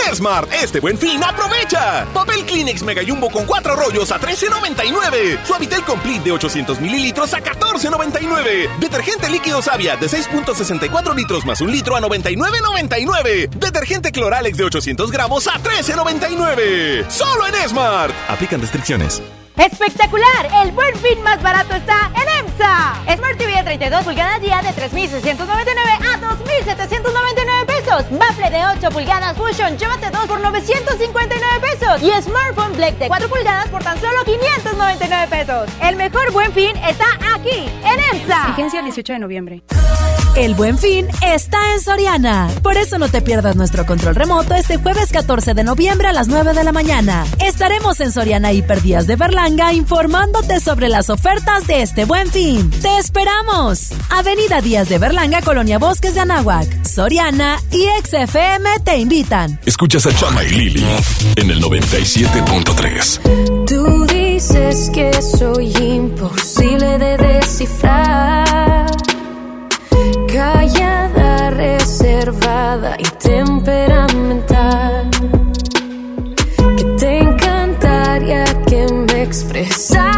Smart, este buen fin, aprovecha. Papel Kleenex Mega Jumbo con cuatro rollos a 13.99. Suavitel Complete de 800 mililitros a 14.99. Detergente líquido Savia de 6.64 litros más un litro a 99.99. Detergente Cloralex de 800 gramos a 13.99. Solo en Smart. Aplican restricciones. ¡Espectacular! El buen fin más barato está en EMSA. Smart TV de 32 pulgadas ya de 3.699 a 2.799 pesos. Bafle de 8 pulgadas Fusion, llévate 2 por 959 pesos. Y Smartphone Black de 4 pulgadas por tan solo 599 pesos. El mejor buen fin está aquí, en EMSA. Vigencia el 18 de noviembre. El buen fin está en Soriana. Por eso no te pierdas nuestro control remoto este jueves 14 de noviembre a las 9 de la mañana. Estaremos en Soriana Hiperdías de Berlanga informándote sobre las ofertas de este buen fin. ¡Te esperamos! Avenida Díaz de Berlanga, Colonia Bosques de Anáhuac. Soriana y XFM te invitan. Escuchas a Chama y Lili en el 97.3. Dices que soy imposible de descifrar. Callada, reservada y temperamental. Que te encantaría que me expresara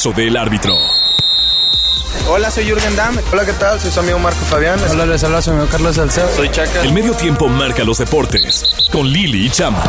Pitazo del árbitro. Hola, soy Jürgen Damm. Hola, ¿qué tal? Soy su amigo Marco Fabián. Hola, les habla su amigo Carlos Salcedo. Soy Chaca. El medio tiempo marca los deportes con Lili y Chama.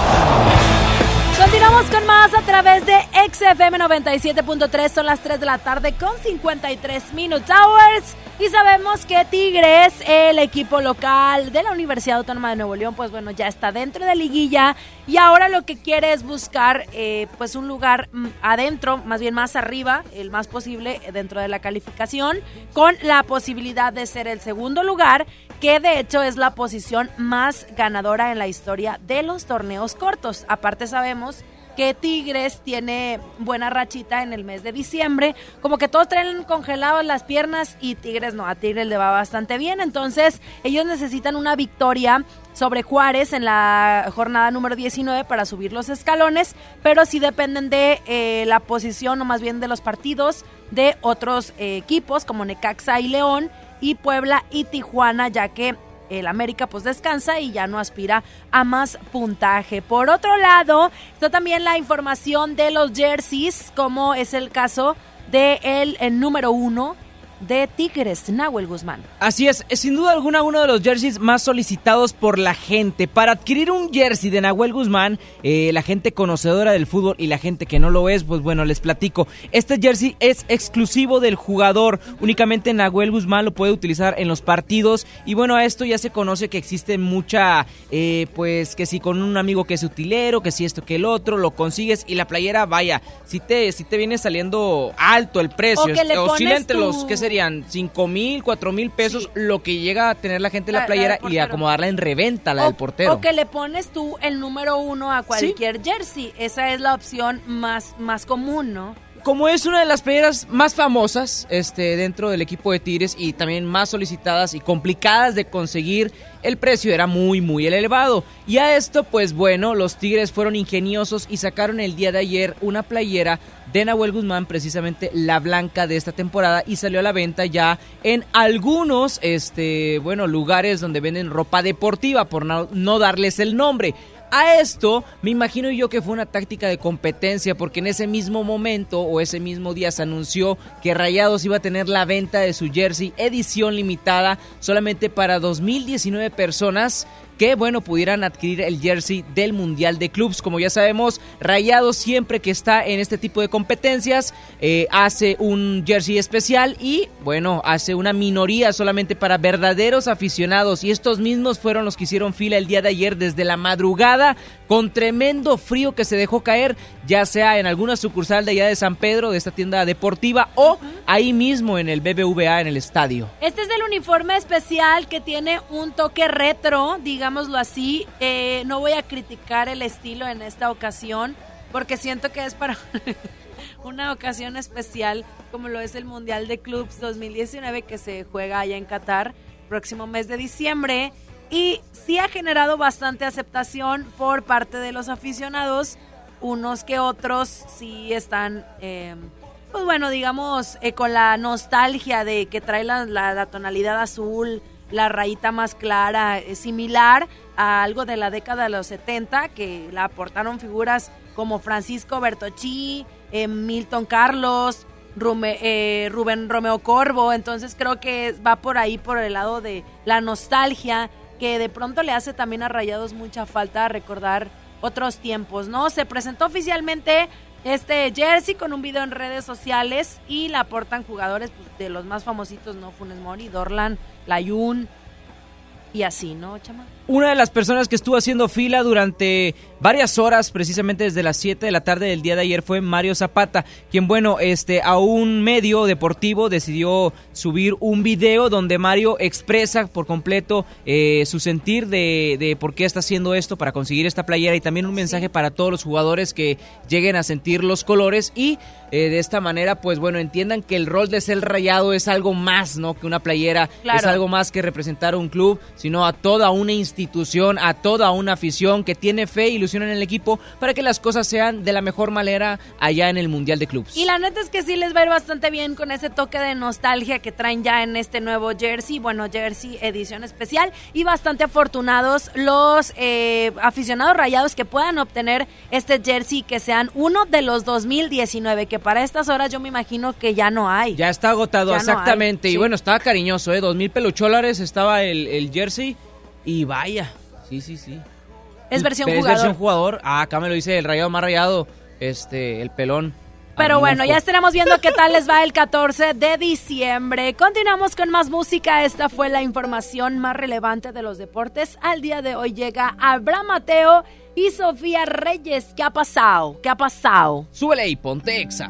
Continuamos con más a través de XFM 97.3. Son las 3 de la tarde con 53 Minutes Hours. Y sabemos que Tigres, el equipo local de la Universidad Autónoma de Nuevo León, pues bueno, ya está dentro de liguilla. Y ahora lo que quiere es buscar eh, pues un lugar mm, adentro, más bien más arriba, el más posible dentro de la calificación, con la posibilidad de ser el segundo lugar, que de hecho es la posición más ganadora en la historia de los torneos cortos. Aparte sabemos que Tigres tiene buena rachita en el mes de diciembre. Como que todos traen congelados las piernas y Tigres no, a Tigres le va bastante bien. Entonces ellos necesitan una victoria sobre Juárez en la jornada número 19 para subir los escalones, pero sí dependen de eh, la posición o más bien de los partidos de otros eh, equipos como Necaxa y León y Puebla y Tijuana, ya que el América pues descansa y ya no aspira a más puntaje. Por otro lado, está también la información de los jerseys, como es el caso de el número uno de Tigres, Nahuel Guzmán. Así es, es sin duda alguna uno de los jerseys más solicitados por la gente. Para adquirir un jersey de Nahuel Guzmán, eh, la gente conocedora del fútbol y la gente que no lo es, pues bueno, les platico. Este jersey es exclusivo del jugador. Únicamente Nahuel Guzmán lo puede utilizar en los partidos. Y bueno, a esto ya se conoce que existe mucha, eh, pues que si con un amigo que es utilero, que si esto que el otro, lo consigues y la playera, vaya, si te, si te viene saliendo alto el precio, O que le pones entre tu- los, ¿qué serían? 5 mil, 4 mil pesos, lo que llega a tener la gente en la playera y acomodarla en reventa, la del portero. O que le pones tú el número uno a cualquier jersey. Esa es la opción más, más común, ¿no? como es una de las playeras más famosas este, dentro del equipo de Tigres y también más solicitadas y complicadas de conseguir, el precio era muy, muy elevado. Y a esto, pues bueno, los Tigres fueron ingeniosos y sacaron el día de ayer una playera de Nahuel Guzmán, precisamente la blanca de esta temporada, y salió a la venta ya en algunos, este, bueno, lugares donde venden ropa deportiva, por no, no darles el nombre. A esto me imagino yo que fue una táctica de competencia porque en ese mismo momento o ese mismo día se anunció que Rayados iba a tener la venta de su jersey edición limitada solamente para 2019 personas que bueno pudieran adquirir el jersey del Mundial de Clubs. Como ya sabemos, Rayados siempre que está en este tipo de competencias eh, hace un jersey especial y bueno hace una minoría solamente para verdaderos aficionados y estos mismos fueron los que hicieron fila el día de ayer desde la madrugada con tremendo frío que se dejó caer ya sea en alguna sucursal de allá de San Pedro de esta tienda deportiva o ahí mismo en el BBVA en el estadio. Este es el uniforme especial que tiene un toque retro, digámoslo así. Eh, no voy a criticar el estilo en esta ocasión porque siento que es para una ocasión especial como lo es el Mundial de Clubs 2019 que se juega allá en Qatar próximo mes de diciembre y sí ha generado bastante aceptación por parte de los aficionados. Unos que otros sí están... eh, pues bueno, digamos, eh, con la nostalgia de que trae la, la- tonalidad azul, la rayita más clara, eh, similar a algo de la década de los 70, que la aportaron figuras como Francisco Bertocci, eh, Milton Carlos, Rume- eh, Rubén Romeo Corvo, entonces creo que va por ahí, por el lado de la nostalgia, que de pronto le hace también a Rayados mucha falta recordar otros tiempos, ¿no? Se presentó oficialmente este jersey con un video en redes sociales y la aportan jugadores pues, de los más famositos, ¿no? Funes Mori, Dorlan, Layun y así, ¿no, chama? Una de las personas que estuvo haciendo fila durante varias horas, precisamente desde las 7 de la tarde del día de ayer, fue Mario Zapata, quien, bueno, este, a un medio deportivo decidió subir un video donde Mario expresa por completo eh, su sentir de, de por qué está haciendo esto para conseguir esta playera y también un mensaje para todos los jugadores que lleguen a sentir los colores y eh, de esta manera, pues bueno, entiendan que el rol de ser rayado es algo más, ¿no? Que una playera, Claro. es algo más que representar a un club, sino a toda una institución institución, a toda una afición que tiene fe e ilusión en el equipo para que las cosas sean de la mejor manera allá en el Mundial de Clubs. Y la neta es que sí les va a ir bastante bien con ese toque de nostalgia que traen ya en este nuevo jersey, bueno, jersey edición especial y bastante afortunados los eh, aficionados rayados que puedan obtener este jersey que sean uno de los 2019, que para estas horas yo me imagino que ya no hay. Ya está agotado, exactamente. y bueno, estaba cariñoso, ¿eh? Dos mil pelucholares estaba el, el jersey y vaya, sí, sí, sí. Es versión es jugador. versión jugador. Ah, acá me lo dice el rayado más rayado, este, el pelón. Pero bueno, ya estaremos viendo qué tal les va el 14 de diciembre. Continuamos con más música. Esta fue la información más relevante de los deportes. Al día de hoy llega Abraham Mateo y Sofía Reyes. ¿Qué ha pasado? ¿Qué ha pasado? Súbele y ponte exa.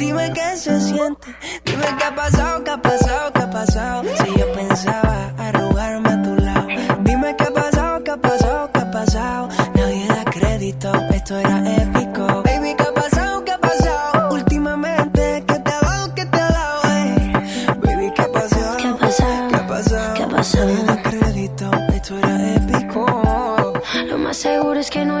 dime qué se siente, dime qué ha pasado, qué ha pasado, qué ha pasado. Si yo pensaba arrugarme a tu lado, dime qué ha pasado, qué ha pasado, qué ha pasado. Nadie da crédito, esto era épico. Baby, qué ha pasado, qué ha pasado. Últimamente, ¿qué te ha dado, qué te ha dado? eh? Baby, qué ha pasado, qué ha pasado, qué ha pasado. ¿Qué ha pasado? Nadie da crédito, esto era épico. Lo más seguro es que no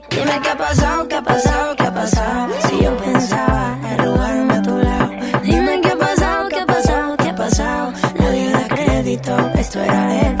Dime qué ha pasado, qué ha pasado, qué ha pasado. Si yo pensaba arrugarme a tu lado. Dime qué ha pasado, qué ha pasado, qué ha pasado. Nadie da crédito, esto era épico.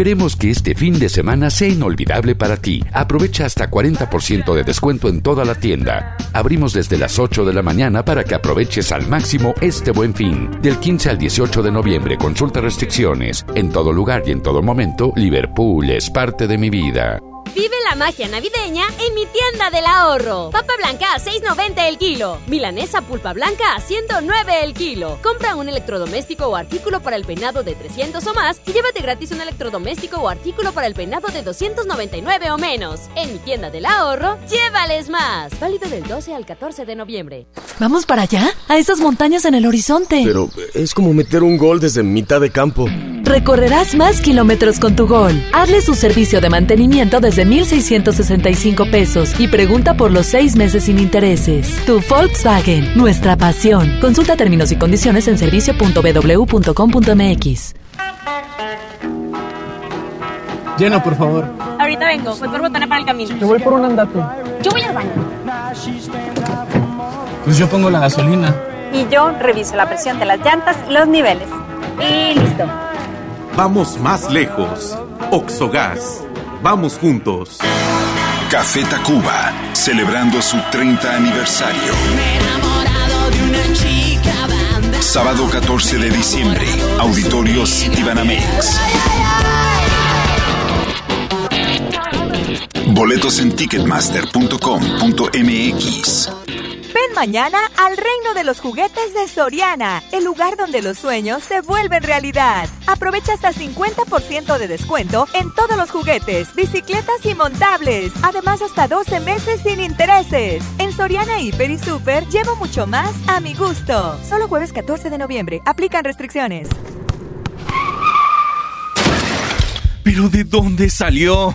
Queremos que este fin de semana sea inolvidable para ti. Aprovecha hasta 40% de descuento en toda la tienda. Abrimos desde las 8 de la mañana para que aproveches al máximo este buen fin. Del 15 al 18 de noviembre, consulta restricciones. En todo lugar y en todo momento, Liverpool es parte de mi vida. Vive la magia navideña en mi tienda del ahorro. Papa blanca a 6.90 el kilo. Milanesa pulpa blanca a 109 el kilo. Compra un electrodoméstico o artículo para el peinado de 300 o más y llévate gratis un electrodoméstico o artículo para el peinado de 299 o menos. En mi tienda del ahorro, llévales más. Válido del 12 al 14 de noviembre. ¿Vamos para allá? A esas montañas en el horizonte. Pero es como meter un gol desde mitad de campo. Recorrerás más kilómetros con tu gol. Hazle su servicio de mantenimiento desde 1,665 pesos y pregunta por los seis meses sin intereses. Tu Volkswagen, nuestra pasión. Consulta términos y condiciones en servicio.bw.com.mx. Lleno, por favor. Ahorita vengo, voy por botana para el camino. Yo voy por un andate. Yo voy al baño. Pues yo pongo la gasolina. Y yo reviso la presión de las llantas y los niveles. Y listo. Vamos más lejos. Oxogas. Vamos juntos. Café Tacuba, celebrando su 30 aniversario. Sábado 14 de diciembre, Auditorio Citibanamex. Boletos en ticketmaster.com.mx. Ven mañana al reino de los juguetes de Soriana, el lugar donde los sueños se vuelven realidad. Aprovecha hasta 50% de descuento en todos los juguetes, bicicletas y montables. Además, hasta 12 meses sin intereses. En Soriana Hiper y Super llevo mucho más a mi gusto. Solo jueves 14 de noviembre. Aplican restricciones. ¿Pero de dónde salió?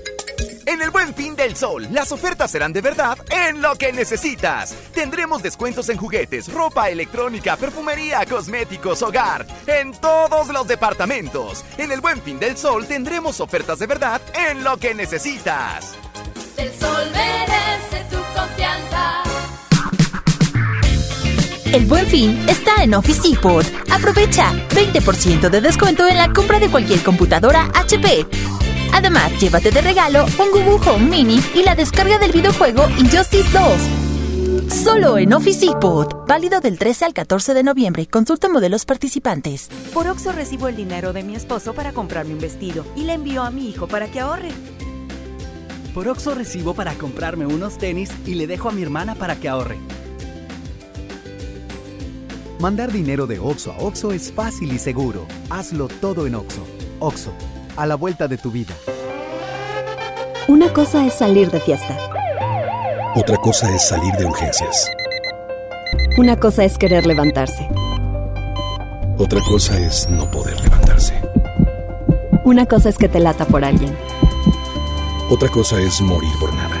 En el Buen Fin del Sol, las ofertas serán de verdad en lo que necesitas. Tendremos descuentos en juguetes, ropa electrónica, perfumería, cosméticos, hogar, en todos los departamentos. En el Buen Fin del Sol tendremos ofertas de verdad en lo que necesitas. El sol merece tu confianza. El buen fin está en Office Depot. Aprovecha 20% de descuento en la compra de cualquier computadora HP. Además, llévate de regalo un Google Home Mini y la descarga del videojuego Injustice 2. Solo en Office Depot. Válido del 13 al 14 de noviembre. Consulta modelos participantes. Por Oxo recibo el dinero de mi esposo para comprarme un vestido y le envío a mi hijo para que ahorre. Por Oxo recibo para comprarme unos tenis y le dejo a mi hermana para que ahorre. Mandar dinero de Oxo a Oxo es fácil y seguro. Hazlo todo en Oxo. Oxo, a la vuelta de tu vida. Una cosa es salir de fiesta. Otra cosa es salir de urgencias. Una cosa es querer levantarse. Otra cosa es no poder levantarse. Una cosa es que te lata por alguien. Otra cosa es morir por nada.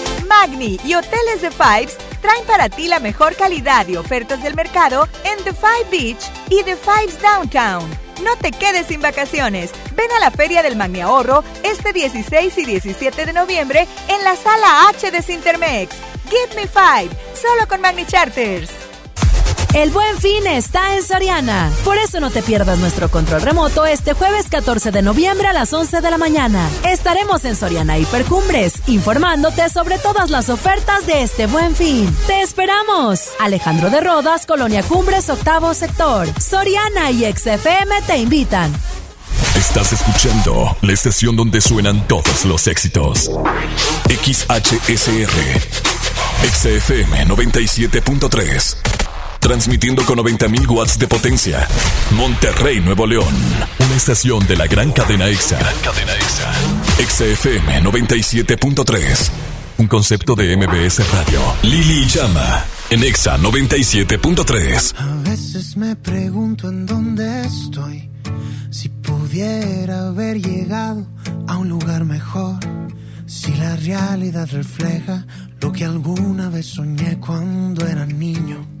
Magni y Hoteles de Fives traen para ti la mejor calidad y ofertas del mercado en The Five Beach y The Fives Downtown. No te quedes sin vacaciones. Ven a la Feria del Magni Ahorro este 16 y 17 de noviembre en la Sala H de Cintermex. Give me five, solo con Magni Charters. El buen fin está en Soriana. Por eso no te pierdas nuestro control remoto este jueves 14 de noviembre a las 11 de la mañana. Estaremos en Soriana Hipercumbres, informándote sobre todas las ofertas de este buen fin. ¡Te esperamos! Alejandro de Rodas, Colonia Cumbres, octavo sector. Soriana y XFM te invitan. Estás escuchando la estación donde suenan todos los éxitos. XHSR. XFM 97.3. Transmitiendo con 90.000 watts de potencia. Monterrey, Nuevo León. Una estación de la gran cadena EXA. Cadena EXA. EXA FM 97.3. un concepto de MBS Radio. Lili Llama, en Exa 97.3. A veces me pregunto en dónde estoy. Si pudiera haber llegado a un lugar mejor. Si la realidad refleja lo que alguna vez soñé cuando era niño.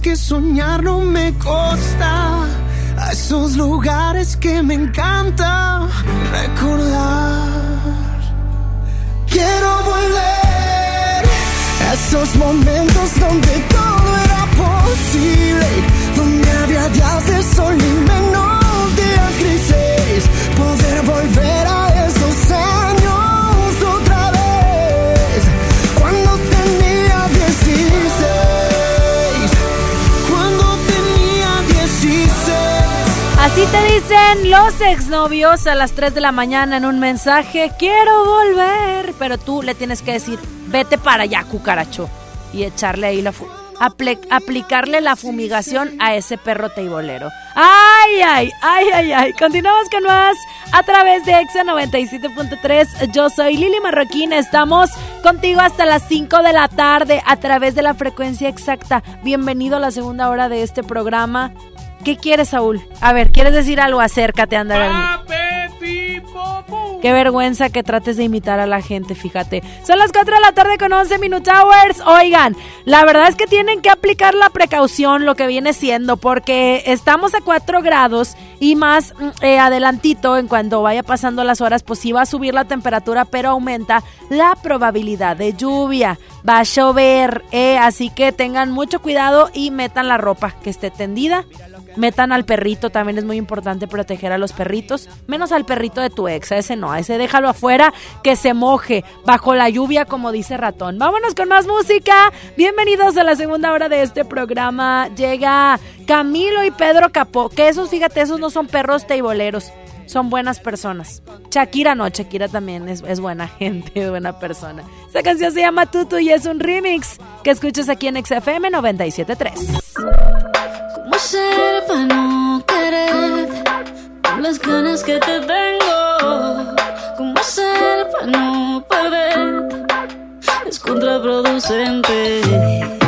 Que soñar no me costaba. A esos lugares que me encanta recordar. Quiero volver a esos momentos donde todo era posible. Te dicen los exnovios a las 3 de la mañana en un mensaje, quiero volver, pero tú le tienes que decir, vete para allá, cucaracho, y echarle ahí la... apli- aplicarle la fumigación a ese perro teibolero. ¡Ay, ay, ay, ay, ay! Continuamos con más a través de Exa 97.3. Yo soy Lili Marroquín. Estamos contigo hasta las 5 de la tarde a través de la frecuencia exacta. Bienvenido a la segunda hora de este programa. ¿Qué quieres, Saúl? A ver, ¿quieres decir algo? Acércate, anda. Qué vergüenza que trates de imitar a la gente, fíjate. Son las 4 de la tarde con 11 Minute Hours. Oigan, la verdad es que tienen que aplicar la precaución, lo que viene siendo, porque estamos a 4 grados y más mm, eh, adelantito, en cuando vaya pasando las horas, pues sí va a subir la temperatura, pero aumenta la probabilidad de lluvia. Va a llover, eh, así que tengan mucho cuidado y metan la ropa que esté tendida metan al perrito, también es muy importante proteger a los perritos, menos al perrito de tu ex, a ese no, a ese déjalo afuera, que se moje bajo la lluvia, como dice ratón. Vámonos con más música. Bienvenidos a la segunda hora de este programa. Llega Camilo y Pedro Capó, que esos, fíjate, esos no son perros teiboleros son buenas personas. Shakira no, Shakira también es, buena gente, buena persona. Esta canción se llama Tutu y es un remix que escuchas aquí en XFM 97.3 ser para no querer con las ganas que te tengo? ¿Cómo hacer para no perder? Es contraproducente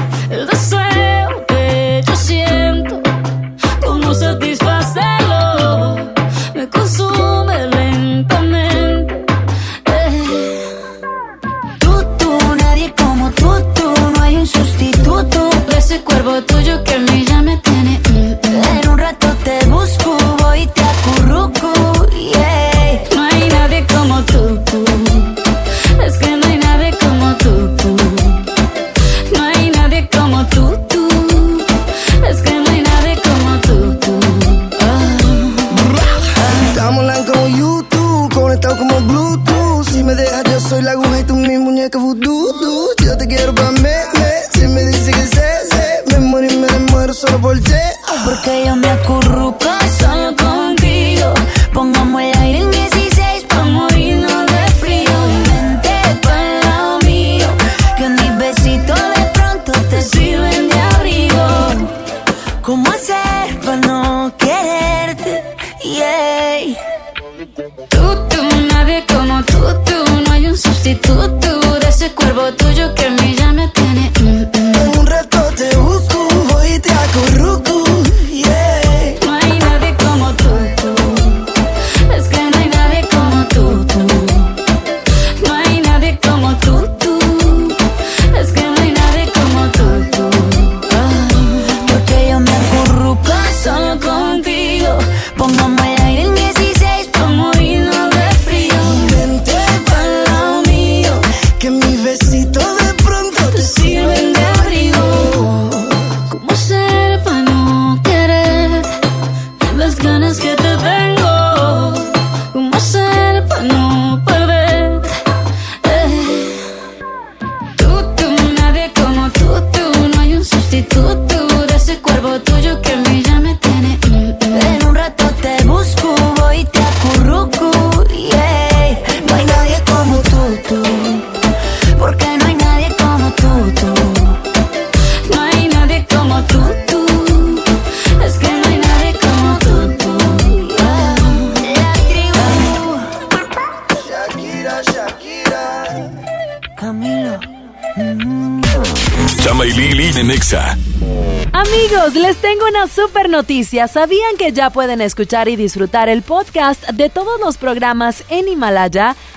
ti. Porque yo me acurruco solo contigo. Pongamos el aire en 16 pa' morirnos de frío. Vente pa'l lado mío, que mis besitos de pronto te sirven de abrigo. ¿Cómo hacer para no quererte? Yeah. Tú, tú, nadie como tú, tú. No hay un sustituto de ese cuerpo tuyo que me ¿Sabían que ya pueden escuchar y disfrutar el podcast de todos los programas en Himalaya?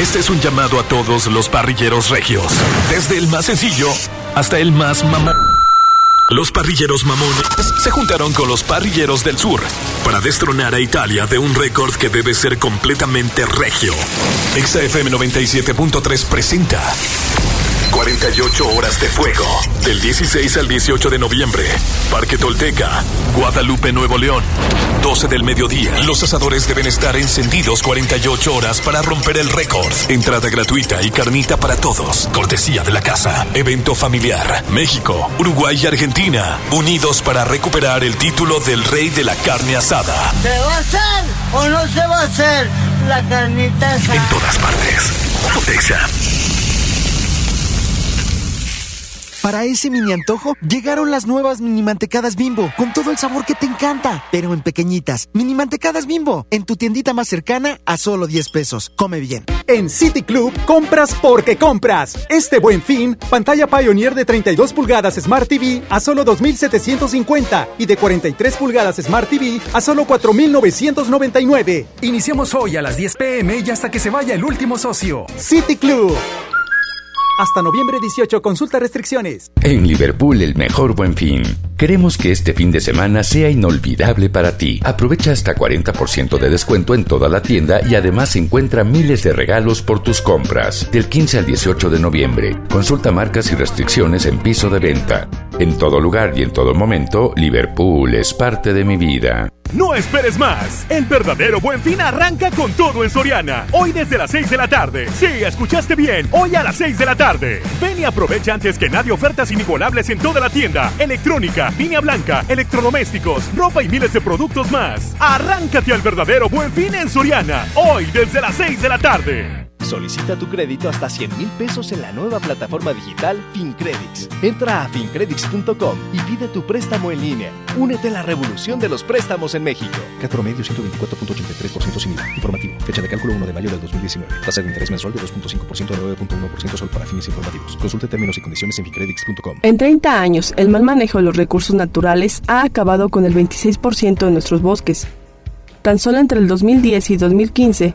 Este es un llamado a todos los parrilleros regios, desde el más sencillo hasta el más mamón. Los parrilleros mamones se juntaron con los parrilleros del sur para destronar a Italia de un récord que debe ser completamente regio. XFM 97.3 presenta 48 horas de fuego. Del 16 al 18 de noviembre. Parque Tolteca, Guadalupe, Nuevo León. 12 del mediodía. Los asadores deben estar encendidos 48 horas para romper el récord. Entrada gratuita y carnita para todos. Cortesía de la casa. Evento familiar. México, Uruguay y Argentina. Unidos para recuperar el título del rey de la carne asada. ¿Se va a hacer o no se va a hacer la carnita asada? En todas partes. Texa Para ese mini antojo, llegaron las nuevas mini mantecadas bimbo, con todo el sabor que te encanta, pero en pequeñitas. Mini mantecadas bimbo, en tu tiendita más cercana a solo 10 pesos. Come bien. En City Club, compras porque compras. Este buen fin, pantalla Pioneer de 32 pulgadas Smart TV a solo 2,750 y de 43 pulgadas Smart TV a solo 4,999. Iniciamos hoy a las 10 pm y hasta que se vaya el último socio. City Club. Hasta noviembre 18, consulta restricciones. En Liverpool, el mejor buen fin. Queremos que este fin de semana sea inolvidable para ti. Aprovecha hasta 40% de descuento en toda la tienda y además encuentra miles de regalos por tus compras. Del 15 al 18 de noviembre. Consulta marcas y restricciones en piso de venta. En todo lugar y en todo momento, Liverpool es parte de mi vida. No esperes más. El verdadero buen fin arranca con todo en Soriana. Hoy desde las 6 de la tarde. Sí, escuchaste bien. Hoy a las 6 de la tarde. Ven y aprovecha antes que nadie ofertas inigualables en toda la tienda. Electrónica, línea blanca, electrodomésticos, ropa y miles de productos más. Arráncate al verdadero buen fin en Soriana. Hoy desde las 6 de la tarde. Solicita tu crédito hasta 100 mil pesos en la nueva plataforma digital FinCredits. Entra a fincredits.com y pide tu préstamo en línea. Únete a la revolución de los préstamos en México. Cat promedio 124.83% sin IVA. Informativo. Fecha de cálculo 1 de mayo del 2019. Tasa de interés mensual de 2.5% a 9.1% solo para fines informativos. Consulte términos y condiciones en fincredits.com. En 30 años, el mal manejo de los recursos naturales ha acabado con el 26% de nuestros bosques. Tan solo entre el 2010 y 2015,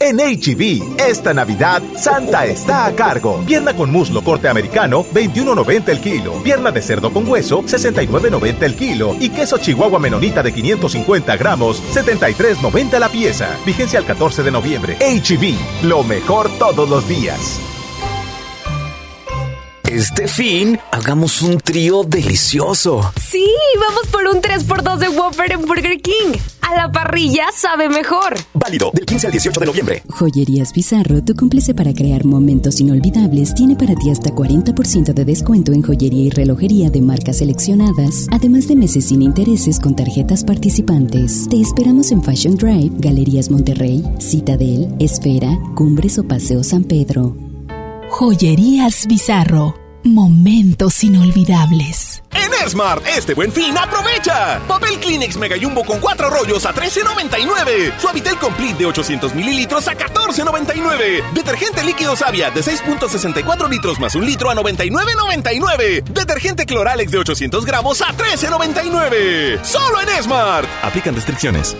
En HB, esta Navidad, Santa está a cargo. Pierna con muslo corte americano, 21.90 el kilo. Pierna de cerdo con hueso, 69.90 el kilo. Y queso chihuahua menonita de 550 gramos, 73.90 la pieza. Vigencia al 14 de noviembre. HB, lo mejor todos los días. Este fin, hagamos un trío delicioso. Sí, vamos por un 3x2 de Whopper en Burger King. A la parrilla sabe mejor. Válido del 15 al 18 de noviembre. Joyerías Bizarro, tu cómplice para crear momentos inolvidables, tiene para ti hasta 40% de descuento en joyería y relojería de marcas seleccionadas, además de meses sin intereses con tarjetas participantes. Te esperamos en Fashion Drive, Galerías Monterrey, Citadel, Esfera, Cumbres o Paseo San Pedro. Joyerías Bizarro. Momentos inolvidables. En Smart, este buen fin, aprovecha. Papel Kleenex Mega Jumbo con cuatro rollos a $13.99. Suavitel Complete de 800 mililitros a $14.99. Detergente líquido Savia de 6.64 litros más un litro a $99.99. Detergente Cloralex de 800 gramos a $13.99. Solo en Smart. Aplican restricciones.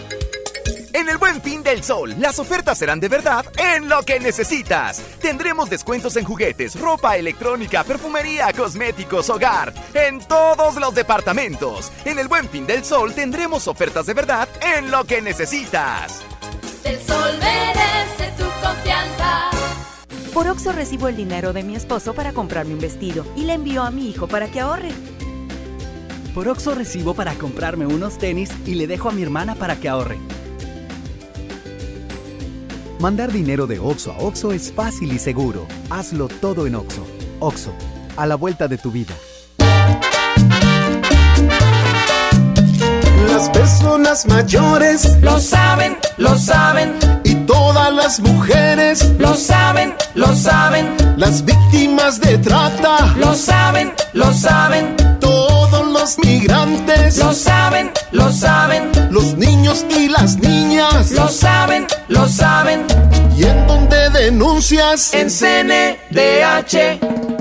En el Buen Fin del Sol, las ofertas serán de verdad en lo que necesitas. Tendremos descuentos en juguetes, ropa electrónica, perfumería, cosméticos, hogar, en todos los departamentos. En el Buen Fin del Sol tendremos ofertas de verdad en lo que necesitas. El sol merece tu confianza. Por Oxo recibo el dinero de mi esposo para comprarme un vestido y le envío a mi hijo para que ahorre. Por Oxo recibo para comprarme unos tenis y le dejo a mi hermana para que ahorre. Mandar dinero de Oxo a Oxo es fácil y seguro. Hazlo todo en Oxo. Oxo, a la vuelta de tu vida. Las personas mayores lo saben, lo saben. Y todas las mujeres lo saben, lo saben. Las víctimas de trata lo saben, lo saben. Todos los migrantes lo saben, lo saben. Los niños y las niñas lo saben, lo saben. ¿Y en dónde denuncias? En CNDH.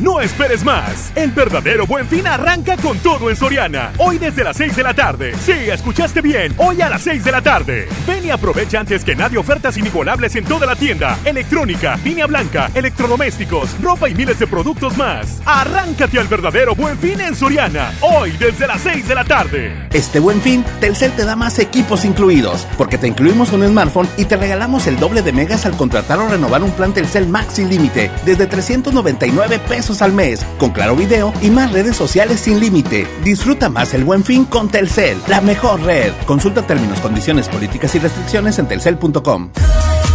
No esperes más. El verdadero buen fin arranca con todo en Soriana. Hoy desde las 6 de la tarde. Sí, escuchaste bien. Hoy a las 6 de la tarde. Ven y aprovecha antes que nadie ofertas inigualables en toda la tienda. Electrónica, línea blanca, electrodomésticos, ropa y miles de productos más. Arráncate al verdadero buen fin en Soriana. Hoy desde las 6 de la tarde. Este buen fin, Telcel te da más equipos incluidos, porque te incluimos un smartphone y te regalamos el doble de megas al contratar o renovar un plan Telcel Max sin límite desde 399 pesos al mes, con claro video y más redes sociales sin límite. Disfruta más el buen fin con Telcel, la mejor red. Consulta términos, condiciones, políticas y restricciones en telcel.com.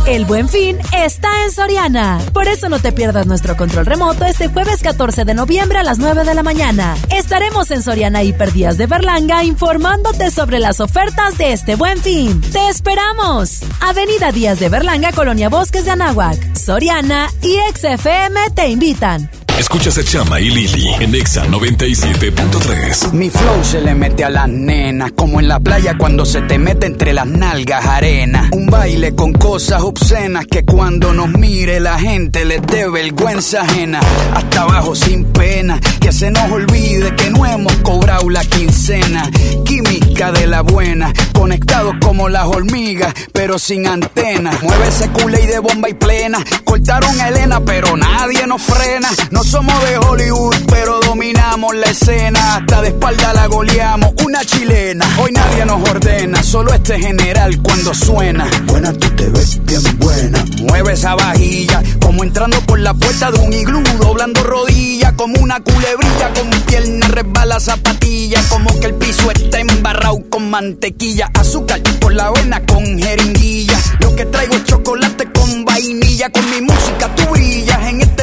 El buen fin está en Soriana. Por eso no te pierdas nuestro control remoto este jueves 14 de noviembre a las 9 de la mañana. Estaremos en Soriana Hiperdías de Berlanga informándote sobre las ofertas de este buen fin. ¡Te esperamos! Avenida Díaz de Berlanga, Colonia Bosques de Anáhuac. Soriana y XFM te invitan. Escuchas a Chama y Lili en Exa 97.3. Mi flow se le mete a las nenas, como en la playa cuando se te mete entre las nalgas arena. Un baile con cosas obscenas que cuando nos mire la gente les dé vergüenza ajena. Hasta abajo sin pena, que se nos olvide que no hemos cobrado la quincena. Química de la buena, conectados como las hormigas, pero sin antena. Mueve ese culé y de bomba y plena. Cortaron a Elena, pero nadie nos frena. Somos de Hollywood, pero dominamos la escena. Hasta de espalda la goleamos, una chilena. Hoy nadie nos ordena, solo este general cuando suena. Buena, tú te ves bien buena. Mueve esa vajilla, como entrando por la puerta de un iglú, doblando rodilla, como una culebrilla, con pierna resbala zapatilla, como que el piso está embarrado con mantequilla, azúcar por la avena con jeringuilla. Lo que traigo es chocolate con vainilla, con mi música tú brillas. En este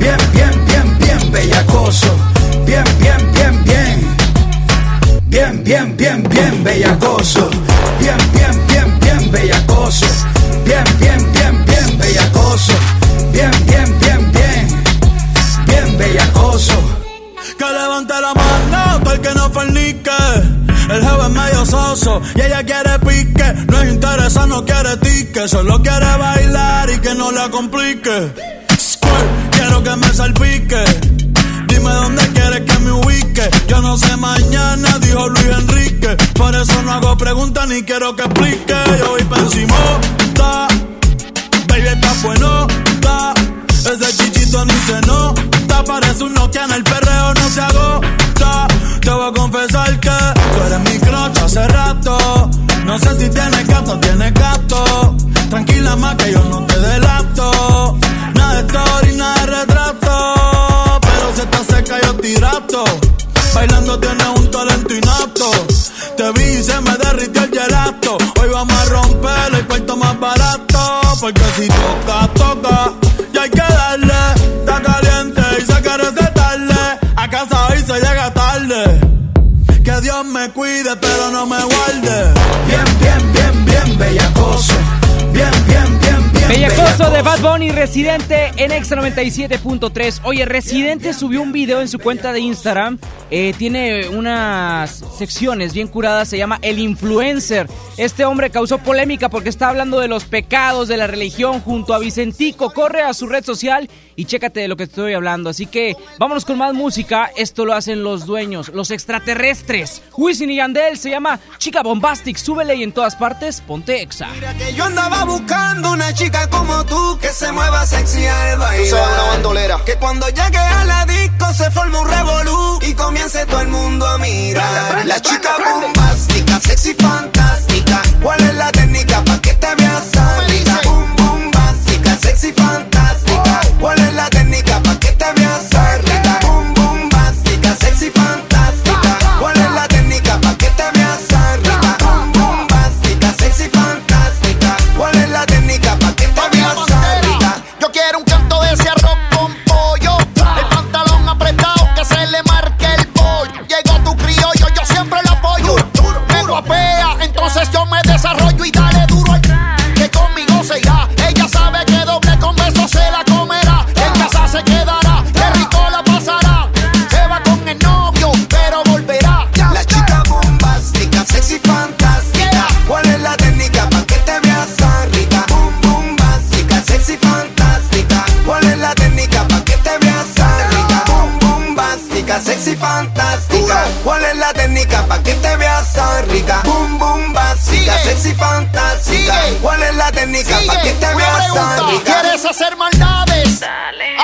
Bien, bien, bien, bien bellacoso. Bien, bien, bien, bien. Bien, bien, bien, bien bellacoso. Bien, bien, bien, bien bellacoso. Bien, bien, bien, bien bellacoso. Bien, bien, bien, bien. Bien bellacoso. Que levante la mano, todo el que no fornique. El jefe es medio soso y ella quiere pique. No es interesa, no quiere tique. Solo quiere bailar y que no la complique. Quiero que me salpique. Dime dónde quieres que me ubique. Yo no sé mañana, dijo Luis Enrique. Por eso no hago preguntas ni quiero que explique. Yo voy pa' encima, ta. Baby, está bueno, ta. Ese chichito ni se nota. Parece un Nokia en el perreo, no se agota. Te voy a confesar que tú eres mi crocha hace rato. No sé si tienes gato, tienes gato. Tranquila más que yo no te delato. Nada de story, nada de retrato. Pero si estás seca yo te hidrato. Bailando tienes un talento inapto. Te vi y se me derritió el gelato. Hoy vamos a romper el cuarto más barato. Porque si toca, toca. Cuide, pero no me guarde. Bien, bien, bien, bien, bellacoso. Bien, bien, bien, bien. Bellacoso de Bad Bunny Residente en Exa 97.3. Oye, Residente subió un video en su cuenta de Instagram. Eh, tiene unas secciones bien curadas, se llama El Influencer. Este hombre causó polémica porque está hablando de los pecados de la religión junto a Vicentico. Corre a su red social y chécate de lo que estoy hablando. Así que vámonos con más música. Esto lo hacen los dueños, los extraterrestres. Wisin y Yandel se llama Chica Bombastic. Súbele y en todas partes ponte Exa. Que yo andaba buscando una chica como tú que se mueva sexy al bailar. Tú una bandolera. Que cuando llegue a la disco se forme un revolú y comience todo el mundo a mirar. la chica bombástica, sexy fantástica. ¿Cuál es la técnica pa' que te veas sádica? Boom, sexy fantástica. ¿Cuál es la técnica pa' que te veas sádica? Boom, bombástica, sexy fantástica. Sexy, fantástica. ¿Cuál es la técnica pa' que te veas tan? ¿Quieres hacer maldades? Aquí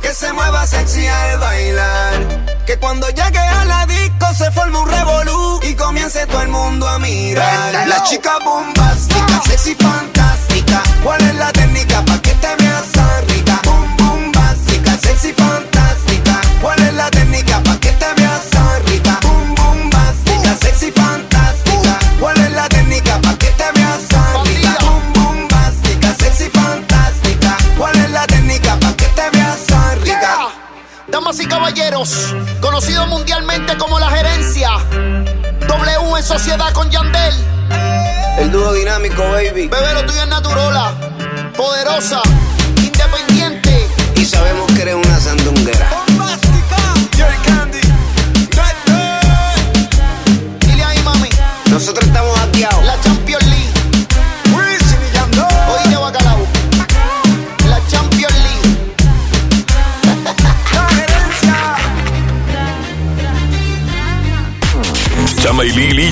que se mueva sexy al bailar. Que cuando llegue a la disco se forme un revolú y comience todo el mundo a mirar. La chica bombástica, sexy fantástica. ¿Cuál es la técnica pa' caballeros, conocido mundialmente como la gerencia. W en sociedad con Yandel. El dúo dinámico, baby. Bebé, lo tuyo es naturola. Poderosa, independiente. Y sabemos que eres una sandunguera. Dile ahí, mami. Nosotros Lili.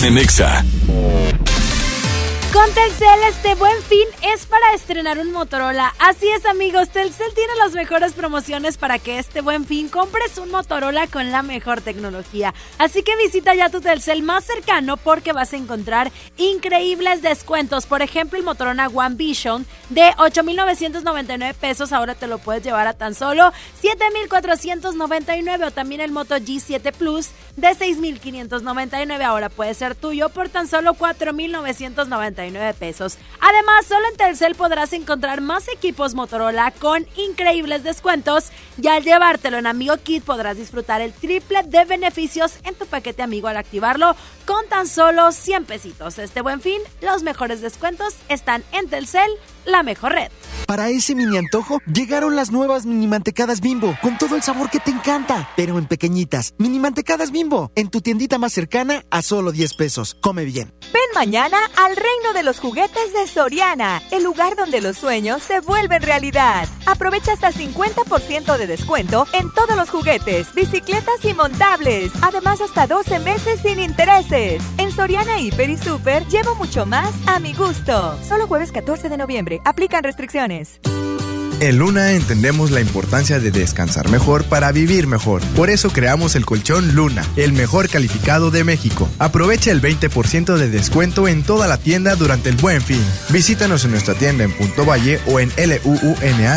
Con Telcel este buen fin es para estrenar un Motorola. Así es amigos, Telcel tiene las mejores promociones para que este buen fin compres un Motorola con la mejor tecnología. Así que visita ya tu Telcel más cercano porque vas a encontrar increíbles descuentos. Por ejemplo, el Motorola One Vision de 8.999 pesos ahora te lo puedes llevar a tan solo 7.499 o también el Moto G7 Plus de 6.599 ahora puede ser tuyo por tan solo 4.999 pesos. Además, solo en Telcel podrás encontrar más equipos Motorola con increíbles descuentos y al llevártelo en Amigo Kit podrás disfrutar el triple de beneficios en tu paquete amigo al activarlo con tan solo 100 pesitos. Este buen fin, los mejores descuentos están en Telcel, la mejor red. Para ese mini antojo, llegaron las nuevas mini mantecadas bimbo, con todo el sabor que te encanta, pero en pequeñitas. Mini mantecadas bimbo, en tu tiendita más cercana a solo 10 pesos. Come bien. Ven mañana al reino de los juguetes de Soriana, el lugar donde los sueños se vuelven realidad. Aprovecha hasta 50% de descuento en todos los juguetes, bicicletas y montables. Además, hasta 12 meses sin intereses. En Soriana Hiper y Super llevo mucho más a mi gusto. Solo jueves 14 de noviembre. Aplican restricciones. En Luna entendemos la importancia de descansar mejor para vivir mejor. Por eso creamos el colchón Luna, el mejor calificado de México. Aprovecha el 20% de descuento en toda la tienda durante el buen fin. Visítanos en nuestra tienda en Punto Valle o en luuna.mx.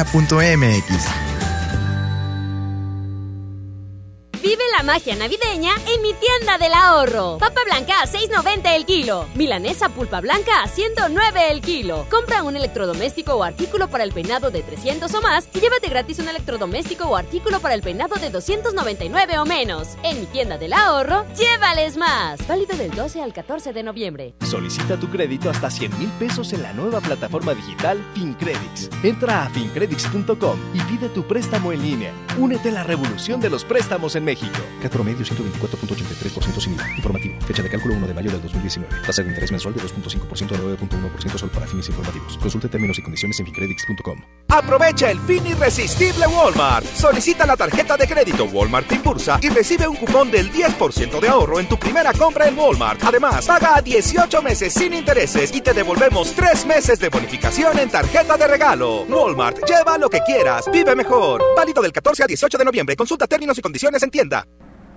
Vive la magia navideña en mi tienda del ahorro. Papa blanca a 6.90 el kilo. Milanesa pulpa blanca a 109 el kilo. Compra un electrodoméstico o artículo para el peinado de 300 o más y llévate gratis un electrodoméstico o artículo para el peinado de 299 o menos. En mi tienda del ahorro, llévales más. Válido del 12 al 14 de noviembre. Solicita tu crédito hasta 100 mil pesos en la nueva plataforma digital FinCredits. Entra a fincredits.com y pide tu préstamo en línea. Únete a la revolución de los préstamos en México. CAT promedio 124.83% sin IVA. Informativo. Fecha de cálculo 1 de mayo del 2019. Tasa de interés mensual de 2.5% a 9.1% solo para fines informativos. Consulte términos y condiciones en fincredits.com. Aprovecha el fin irresistible Walmart. Solicita la tarjeta de crédito Walmart Impulsa y recibe un cupón del 10% de ahorro en tu primera compra en Walmart. Además, paga a 18 meses sin intereses y te devolvemos 3 meses de bonificación en tarjeta de regalo. Walmart, lleva lo que quieras, vive mejor. Válido del 14 al 18 de noviembre. Consulta términos y condiciones en tienda. tienda.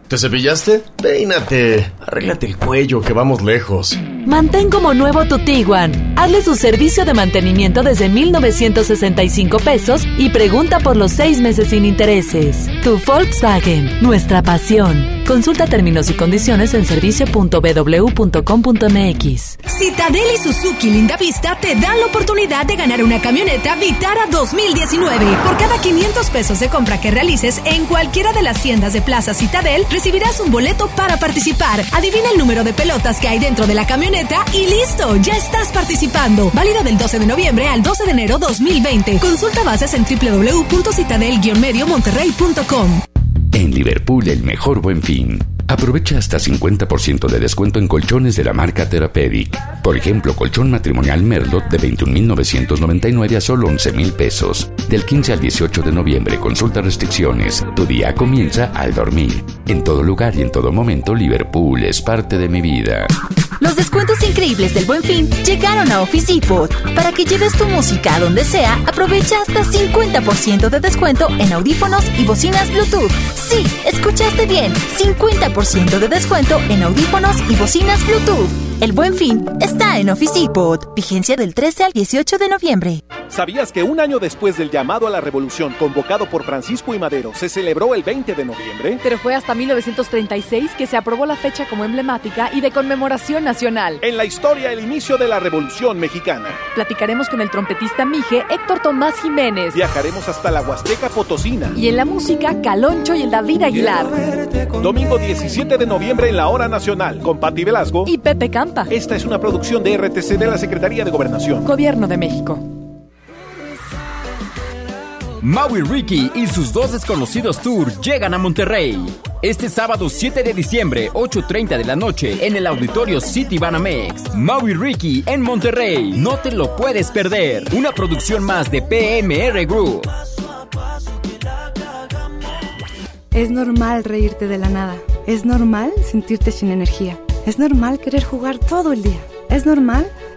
¿Te cepillaste? Peínate. Arréglate el cuello, que vamos lejos. Mantén como nuevo tu Tiguan. Hazle su servicio de mantenimiento desde 1,965 pesos y pregunta por los seis meses sin intereses. Tu Volkswagen, nuestra pasión. Consulta términos y condiciones en servicio.bw.com.mx. Citadel y Suzuki Linda Vista te dan la oportunidad de ganar una camioneta Vitara 2019. Por cada 500 pesos de compra que realices en cualquiera de las tiendas de Plaza Citadel, recibirás un boleto para participar. Adivina el número de pelotas que hay dentro de la camioneta y listo, ya estás participando. Válido del 12 de noviembre al 12 de enero 2020. Consulta bases en www.citadel-mediomonterrey.com. En Liverpool, el mejor buen fin. Aprovecha hasta 50% de descuento en colchones de la marca Therapeutic. Por ejemplo, colchón matrimonial Merlot de 21.999 a solo 11.000 pesos. Del 15 al 18 de noviembre, consulta restricciones. Tu día comienza al dormir. En todo lugar y en todo momento, Liverpool es parte de mi vida. Los descuentos increíbles del Buen Fin llegaron a Office Depot. Para que lleves tu música a donde sea, aprovecha hasta 50% de descuento en audífonos y bocinas Bluetooth. Sí, escuchaste bien, 50% de descuento en audífonos y bocinas Bluetooth. El Buen Fin está en Office Depot. Vigencia del 13 al 18 de noviembre. ¿Sabías que un año después del llamado a la revolución convocado por Francisco y Madero se celebró el 20 de noviembre? Pero fue hasta 1936 que se aprobó la fecha como emblemática y de conmemoración nacional. En la historia, el inicio de la revolución mexicana. Platicaremos con el trompetista Mije Héctor Tomás Jiménez. Viajaremos hasta la Huasteca Potosina. Y en la música, Caloncho y el David Aguilar. Domingo 17 de noviembre en la Hora Nacional con Patti Velasco y Pepe Campa. Esta es una producción de RTC de la Secretaría de Gobernación. Gobierno de México. Maui Ricky y sus dos desconocidos tour llegan a Monterrey. Este sábado 7 de diciembre, 8.30 de la noche, en el auditorio City Banamex. Maui Ricky en Monterrey. No te lo puedes perder. Una producción más de PMR Group. Es normal reírte de la nada. Es normal sentirte sin energía. Es normal querer jugar todo el día. Es normal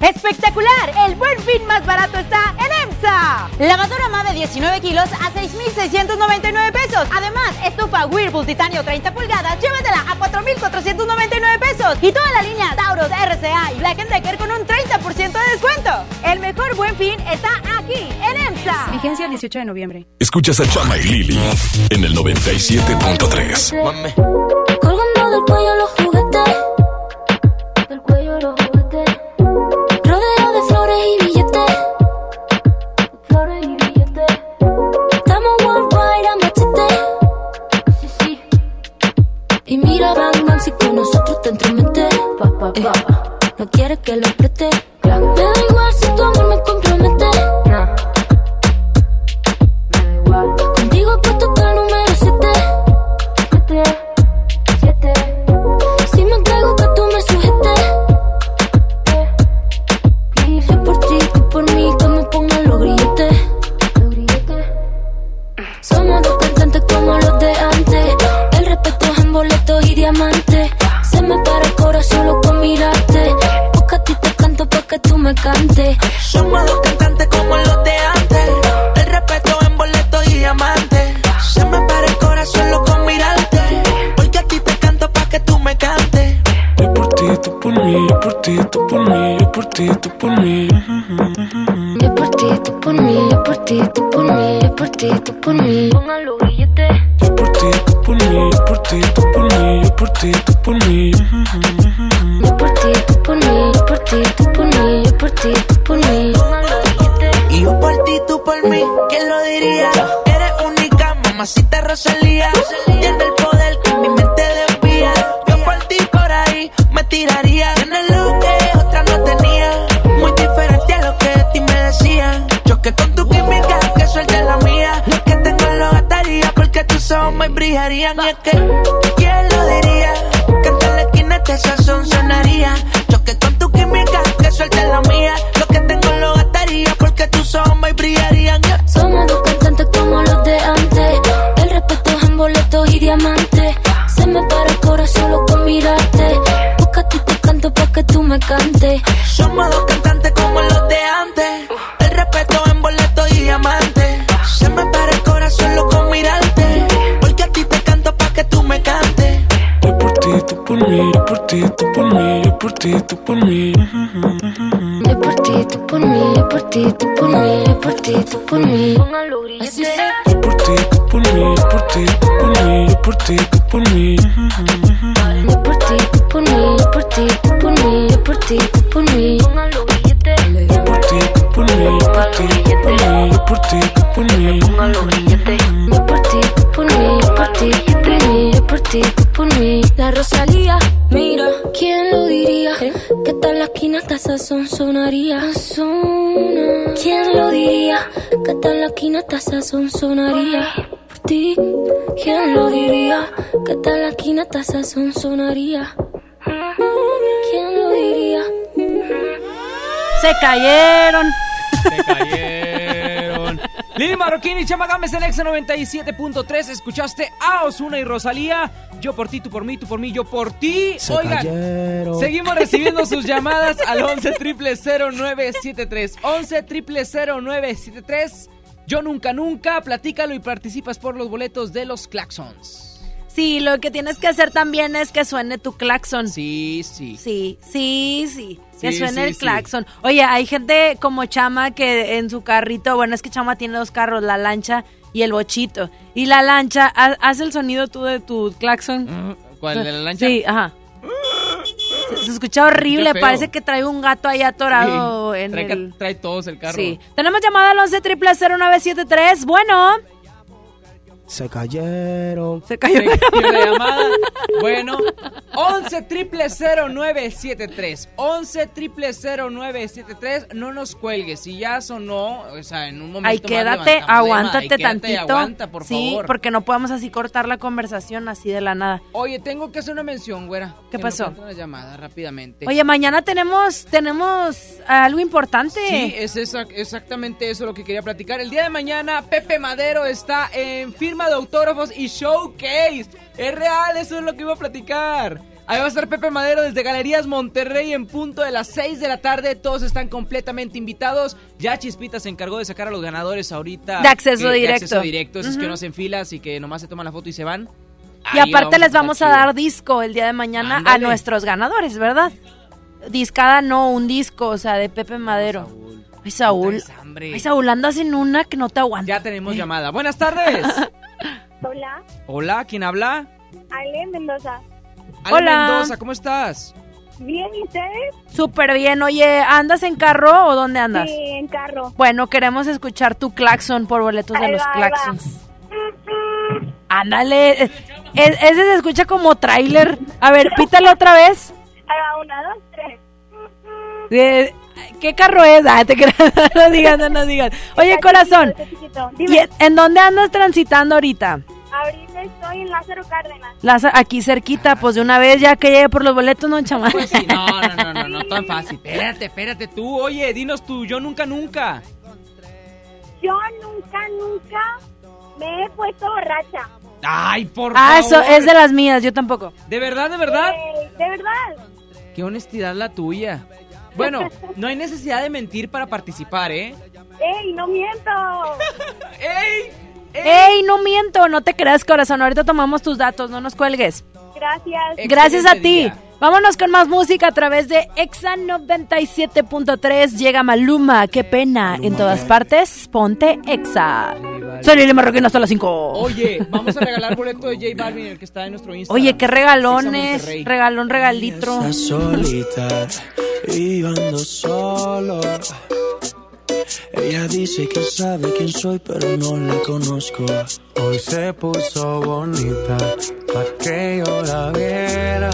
¡Espectacular! El buen fin más barato está en EMSA. Lavadora MA de 19 kilos a 6,699 pesos. Además, estufa Whirlpool Titanio 30 pulgadas, llévatela a 4,499 pesos. Y toda la línea Taurus, RCA y Black Decker con un 30% de descuento. El mejor buen fin está aquí, en EMSA. Vigencia 18 de noviembre. Escuchas a Chama y Lili en el 97.3. Colgando del cuello los si con nosotros te entromete. Eh, no quieres que lo apriete. Me da igual si tu amor me compromete. Para el corazón solo con mirarte. Porque a ti te canto pa' que tú me cantes. Somos dos cantantes como los de antes. El respeto en boleto y diamante. Se me para el corazón solo con mirarte. Porque a ti te canto pa' que tú me cantes. Yo por ti, tú por mí, yo por ti, tú por mí, yo por ti, tú por mí. Yo por ti, tú por mí, yo por ti, tú por mí, yo por ti, tú por mí. Billetes. Yo por ti, tú por mí, yo por ti, tú por mí, yo por ti, tú por mí. Ti, tú por mí, yo por ti, tú por mí. Y yo por ti, tú por mí, ¿quién lo diría? Eres única, mamacita Rosalía. Tiene el poder que mi mente desvía. Yo por ti por ahí me tiraría. Tienes lo que otra no tenía. Muy diferente a lo que de ti me decían. Choque con tu química, que suelte la mía. Lo que tengo lo gastaría porque tus ojos me brillarían. Y es ¿quién lo diría? Que en la esquina este sazón sonaría. Choque que suelte la mía. Lo que tengo lo gastaría porque tus brillarían. Somos dos cantantes como los de antes. El respeto es en boletos y diamantes. Se me para el corazón solo con mirarte. Busca tú te canto para que tú me cantes. Somos dos cantantes como los de antes. Ti, tú por mí. Yo por ti, tú por mí, yo por ti, tú por mí, yo por ti, tú por mí. Así. Yo por ti, tú por mí, yo por ti, tú por mí, yo por ti, tú por mí. Yo por ti, tú por mí, yo por ti, tú por mí, yo por ti, tú por mí. Yo por ti, tú por mí, yo por ti, tú por mí, yo por ti, tú por mí. Yo por ti, tú por mí, yo por ti, tú por mí, yo por ti, tú por mí. La Rosalía, esquina hasta sazón sonaría. ¿Quién lo diría? Que tal la esquina hasta sazón sonaría. Por ti, ¿quién lo diría? Que tal la esquina hasta sazón sonaría. ¿Quién lo diría? Se cayeron. Se cayeron. Lili Marroquín y Chama Gámez en Exa 97.3. Escuchaste a Osuna y Rosalía. Yo por ti, tú por mí, tú por mí, yo por ti. Se Oigan, cayeron. seguimos recibiendo sus llamadas al 11 0973 11 0973 Yo nunca, nunca. Platícalo y participas por los boletos de los Claxons. Sí, lo que tienes que hacer también es que suene tu claxon. Sí, sí. Sí, sí, sí. Que Sí, suene sí, el sí. claxon. Oye, hay gente como Chama que en su carrito, bueno, es que Chama tiene dos carros, la lancha y el bochito. Y la lancha, ha- haz el sonido tú de tu claxon. ¿Cuál, de la lancha? Sí, ajá. Se, se escucha horrible, parece que trae un gato ahí atorado Sí, en trae, el... trae todos el carro. Sí. Tenemos llamada al 11 0973. Bueno. Se cayeron. Se cayó. la llamada. Bueno, 11 0973 11 0973 No nos cuelgues. Si ya sonó, o sea, en un momento. Ay, más quédate, llamada. aguántate Ay, quédate tantito. Aguanta, por sí, favor. porque no podemos así cortar la conversación así de la nada. Oye, tengo que hacer una mención, güera. ¿Qué Que pasó? Una llamada rápidamente. Oye, mañana tenemos tenemos algo importante. Sí, es esa- exactamente eso lo que quería platicar. El día de mañana, Pepe Madero está en firma de autógrafos y showcase. Es real, eso es lo que iba a platicar. Ahí va a estar Pepe Madero desde Galerías Monterrey en punto de las 6 de la tarde. Todos están completamente invitados. Ya Chispita se encargó de sacar a los ganadores ahorita. De acceso que- directo. De acceso directo. Esos que no hacen filas y que nomás se toman la foto y se van. y aparte les vamos a dar disco el día de mañana a nuestros ganadores, ¿verdad? Discada no, un disco, o sea, de Pepe Madero. Ay, Saúl. Ay, Saúl, andas en una que no te aguanta. Ya tenemos llamada. Buenas tardes. Hola, Hola, ¿quién habla? Ale Mendoza. Ale Hola. Mendoza, ¿cómo estás? Bien, ¿y ustedes? Súper bien. Oye, ¿andas en carro o dónde andas? Sí, en carro. Bueno, queremos escuchar tu claxon por boletos de los va, claxons. Ándale. Es- ese se escucha como tráiler. A ver, pítalo otra vez. Ahí va, una, dos, tres. Eh, ¿Qué carro es? Ah, te creas. no digas, no, no digas. Oye, Está corazón. chiquito, está chiquito. ¿y Dime, en- ¿En dónde andas transitando ahorita? ahorita estoy en Lázaro Cárdenas. Las- aquí cerquita, pues de una vez ya que llegue por los boletos, no, chama. Pues sí, no, no, no, no, no tan fácil. Espérate, espérate tú. Oye, dinos tú, yo nunca, nunca. Yo nunca, nunca me he puesto borracha. Ay, por Ah, favor. eso es de las mías, yo tampoco. ¿De verdad, de verdad? Eh, de verdad. Qué honestidad la tuya. Bueno, no hay necesidad de mentir para participar, ¿eh? ¡Ey, no miento! ¡Ey! ¡Ey, no miento! No te creas, corazón. Ahorita tomamos tus datos, no nos cuelgues. Gracias. Gracias a ti. Vámonos con más música a través de Exa 97.3. Llega Maluma, qué pena. En todas partes, ponte Exa. Soy Lili Marroquín hasta las 5. Oye, vamos a regalar boleto de J Balvin, el que está en nuestro Instagram. Oye, qué regalones. Regalón, regalitro. Está solita y yo ando solo. Ella dice que sabe quién soy, pero no la conozco. Hoy se puso bonita pa' que yo la viera.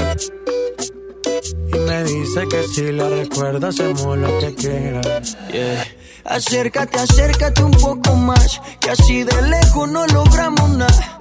Y me dice que si la recuerda hacemos lo que quiera. Yeah. Acércate, acércate un poco más, que así de lejos no logramos nada.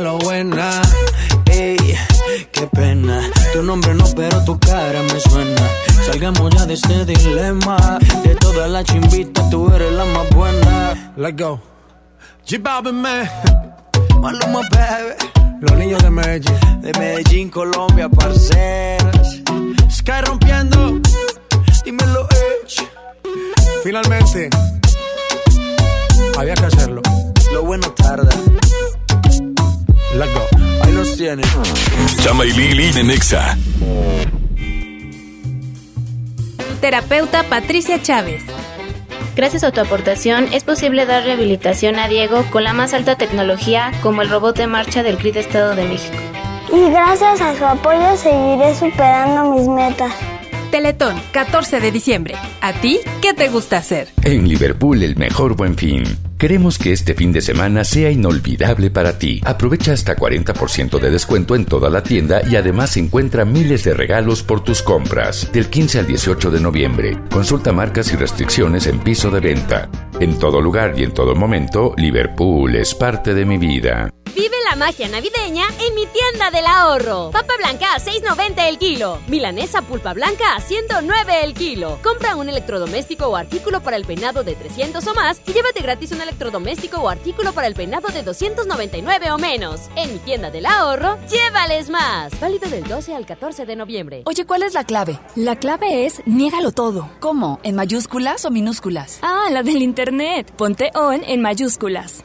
lo buena. Ey, qué pena. Tu nombre no, pero tu cara me suena. Salgamos ya de este dilema. De todas las chimbitas, tú eres la más buena. Let's go. G Balvin, man. Maluma, baby. Los niños de Medellín. De Medellín, Colombia, parceras. Sky rompiendo. Dímelo, Edge. Finalmente. Había que hacerlo. Lo bueno tarda. Let's go. Ahí los tienes. Chama y Lili en Exa. Terapeuta Patricia Chávez. Gracias a tu aportación es posible dar rehabilitación a Diego con la más alta tecnología como el robot de marcha del CRID Estado de México. Y gracias a su apoyo seguiré superando mis metas. Teletón, 14 de diciembre. ¿A ti qué te gusta hacer? En Liverpool el mejor buen fin. Queremos que este fin de semana sea inolvidable para ti. Aprovecha hasta 40% de descuento en toda la tienda y además encuentra miles de regalos por tus compras. Del 15 al 18 de noviembre. Consulta marcas y restricciones en piso de venta. En todo lugar y en todo momento, Liverpool es parte de mi vida. Vive la magia navideña en mi tienda del ahorro. Papa blanca a 6.90 el kilo. Milanesa pulpa blanca a 109 el kilo. Compra un electrodoméstico o artículo para el peinado de 300 o más y llévate gratis un electrodoméstico o artículo para el peinado de 299 o menos. En mi tienda del ahorro, llévales más. Válido del 12 al 14 de noviembre. Oye, ¿cuál es la clave? La clave es niégalo todo. ¿Cómo? ¿En mayúsculas o minúsculas? Ah, la del internet. Ponte on en mayúsculas.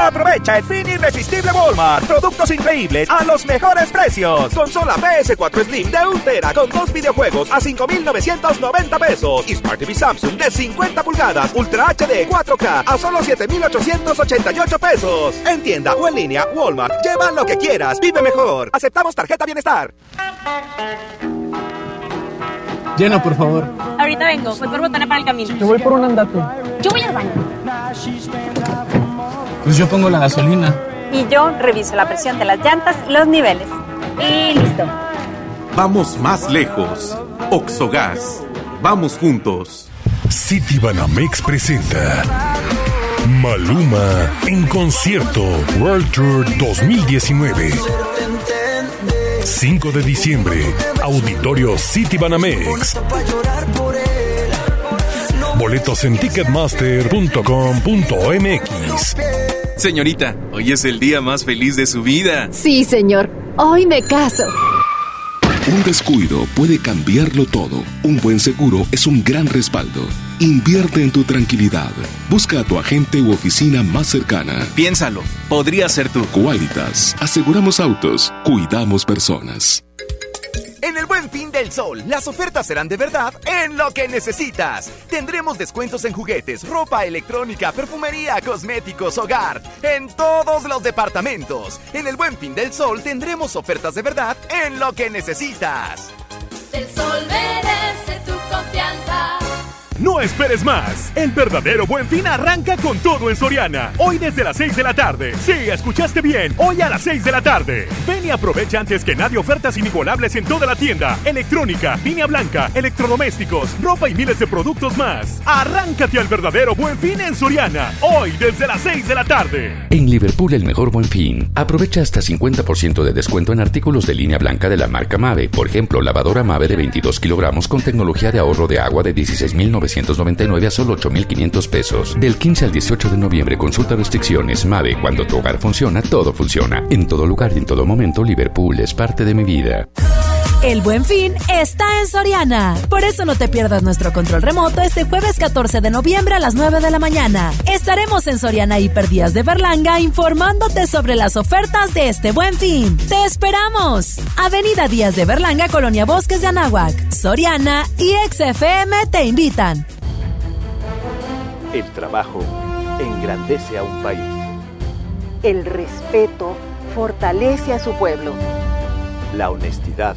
Aprovecha el fin irresistible Walmart. Productos increíbles a los mejores precios. Consola PS4 Slim de 1 tera con dos videojuegos a 5,990 pesos. Y Smart TV Samsung de 50 pulgadas Ultra HD 4K a solo 7,888 pesos. En tienda o en línea, Walmart. Lleva lo que quieras. Vive mejor. Aceptamos tarjeta bienestar. Llena, por favor. Ahorita vengo, voy por botana para el camino. Yo voy por un andate. Yo voy al baño. Pues yo pongo la gasolina. Y yo reviso la presión de las llantas y los niveles. Y listo. Vamos más lejos. Oxogas. Vamos juntos. City Banamex presenta Maluma en concierto World Tour 2019. 5 de diciembre, Auditorio City Banamex. Boletos en ticketmaster.com.mx. Señorita, hoy es el día más feliz de su vida. Sí, señor. Hoy me caso. Un descuido puede cambiarlo todo. Un buen seguro es un gran respaldo. Invierte en tu tranquilidad. Busca a tu agente u oficina más cercana. Piénsalo, podría ser tú. Qualitas. Aseguramos autos. Cuidamos personas. En el Buen Fin del Sol, las ofertas serán de verdad en lo que necesitas. Tendremos descuentos en juguetes, ropa electrónica, perfumería, cosméticos, hogar, en todos los departamentos. En el Buen Fin del Sol tendremos ofertas de verdad en lo que necesitas. El sol merece tu confianza. No esperes más. El verdadero buen fin arranca con todo en Soriana. Hoy desde las 6 de la tarde. Sí, escuchaste bien. Hoy a las 6 de la tarde. Ven y aprovecha antes que nadie ofertas inigualables en toda la tienda. Electrónica, línea blanca, electrodomésticos, ropa y miles de productos más. Arráncate al verdadero buen fin en Soriana. Hoy desde las 6 de la tarde. En Liverpool el mejor buen fin. Aprovecha hasta 50% de descuento en artículos de línea blanca de la marca Mave. Por ejemplo, lavadora Mave de 22 kilogramos con tecnología de ahorro de agua de 16.999 a solo 8.500 pesos. Del 15 al 18 de noviembre consulta restricciones. Mave, cuando tu hogar funciona, todo funciona. En todo lugar y en todo momento, Liverpool es parte de mi vida. El buen fin está en Soriana. Por eso no te pierdas nuestro control remoto este jueves 14 de noviembre a las 9 de la mañana. Estaremos en Soriana Hiperdías de Berlanga informándote sobre las ofertas de este buen fin. ¡Te esperamos! Avenida Díaz de Berlanga, Colonia Bosques de Anáhuac. Soriana y XFM te invitan. El trabajo engrandece a un país. El respeto fortalece a su pueblo. La honestidad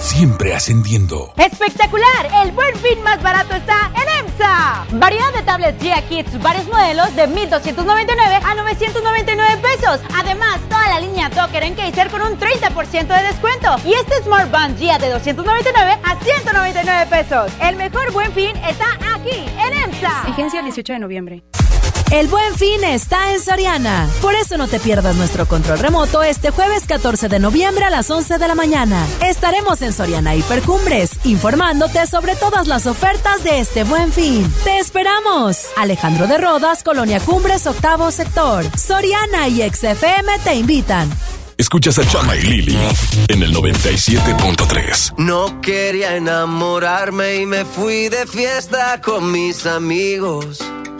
Siempre ascendiendo. ¡Espectacular! El buen fin más barato está en EMSA. Variedad de tablets Gia Kids, varios modelos de 1,299 a 999 pesos. Además, toda la línea Docker en Kaiser con un 30% de descuento. Y este Smart Band Gia de 299 a 199 pesos. El mejor buen fin está aquí en EMSA. Vigencia el 18 de noviembre. El buen fin está en Soriana. Por eso no te pierdas nuestro control remoto este jueves 14 de noviembre a las 11 de la mañana. Estaremos en Soriana Hipercumbres, informándote sobre todas las ofertas de este buen fin. ¡Te esperamos! Alejandro de Rodas, Colonia Cumbres, octavo sector. Soriana y XFM te invitan. Escuchas a Chama y Lili en el 97.3. No quería enamorarme y me fui de fiesta con mis amigos.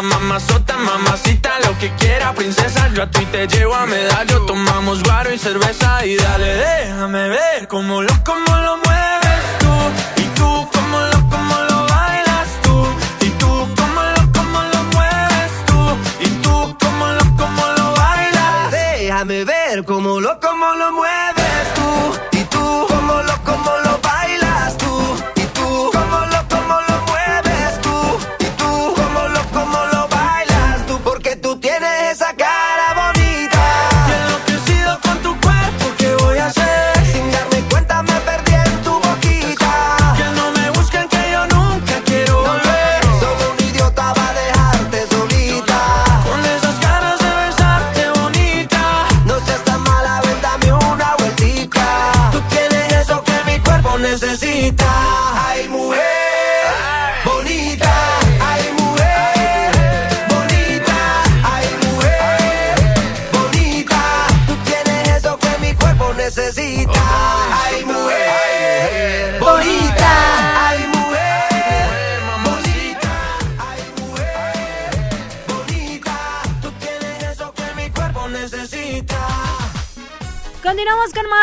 cabeza, mamá, mazota, mamacita, lo que quiera, princesa. Yo a ti te llevo a medallo, tomamos guaro y cerveza y dale, déjame ver cómo lo, cómo lo mueves tú y tú cómo lo, cómo lo bailas tú y tú cómo lo, cómo lo mueves tú y tú cómo lo, cómo lo bailas. Déjame ver cómo lo, cómo lo mueves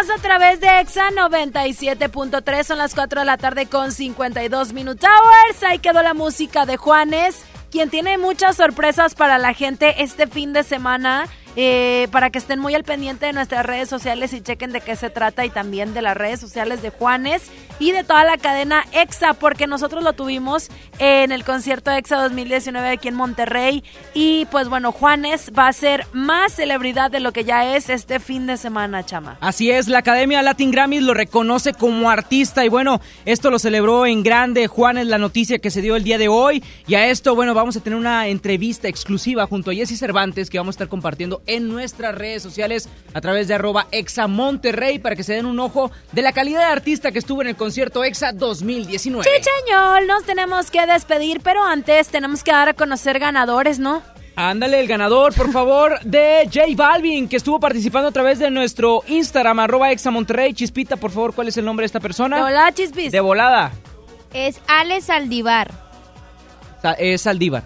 a través de EXA 97.3. Son las 4 de la tarde con 52 Minute Hours. Ahí quedó la música de Juanes, quien tiene muchas sorpresas para la gente este fin de semana. Eh, para que estén muy al pendiente de nuestras redes sociales y chequen de qué se trata y también de las redes sociales de Juanes y de toda la cadena EXA, porque nosotros lo tuvimos en el concierto EXA 2019 aquí en Monterrey y pues bueno, Juanes va a ser más celebridad de lo que ya es este fin de semana, chama. Así es, la Academia Latin Grammys lo reconoce como artista y bueno, esto lo celebró en grande Juan es la noticia que se dio el día de hoy y a esto, bueno, vamos a tener una entrevista exclusiva junto a Jesse Cervantes que vamos a estar compartiendo en nuestras redes sociales a través de arroba Exa Monterrey para que se den un ojo de la calidad de artista que estuvo en el concierto Exa 2019. Chicheñol, nos tenemos que despedir, pero antes tenemos que dar a conocer ganadores, ¿no? Ándale, el ganador, por favor, de J Balvin, que estuvo participando a través de nuestro Instagram, arroba Exa Monterrey. Chispita, por favor, ¿cuál es el nombre de esta persona? Hola, Chispis. De volada. Es Ale Saldivar. Sa- es Saldívar.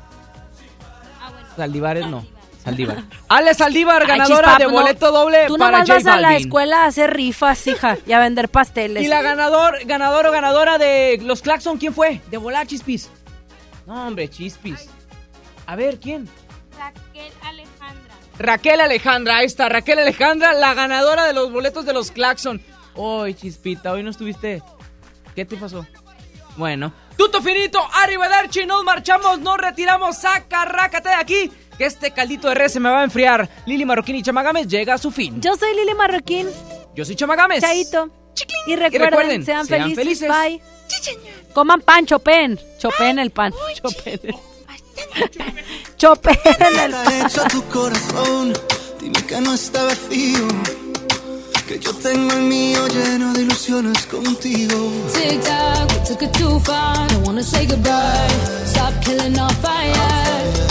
Saldívar es no. Saldívar. Ale Saldívar, Ay, ganadora de no, boleto doble Tú para nomás J vas a la escuela a hacer rifas, hija, y a vender pasteles. Y la ganador, ganador o ganadora de los Claxon, ¿quién fue? De volar, Chispis. No, hombre, Chispis. A ver, ¿quién? Raquel Alejandra. Raquel Alejandra, ahí está, Raquel Alejandra, la ganadora de los boletos de los Claxon. Hoy, Chispita, hoy no estuviste. ¿Qué te pasó? Bueno, tuto finito, arrivederci, nos marchamos, nos retiramos, saca, rácate de aquí, que este caldito de res se me va a enfriar. Lili Marroquín y Chamagames llega a su fin. Yo soy Lili Marroquín. Yo soy Chamagames. Chaito. Y recuerden, recuerden, sean, sean felices. felices. Bye. Coman pan, chopen. Chopen el pan. Chopen el Chopen el pan. tu corazón, dime que no está vacío. Que yo tengo el mío lleno de ilusiones contigo. Tic tac, we took it too far. Don't wanna say goodbye. Stop killing our fire.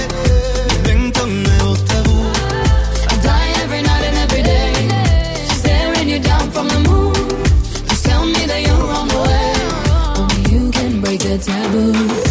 taboo.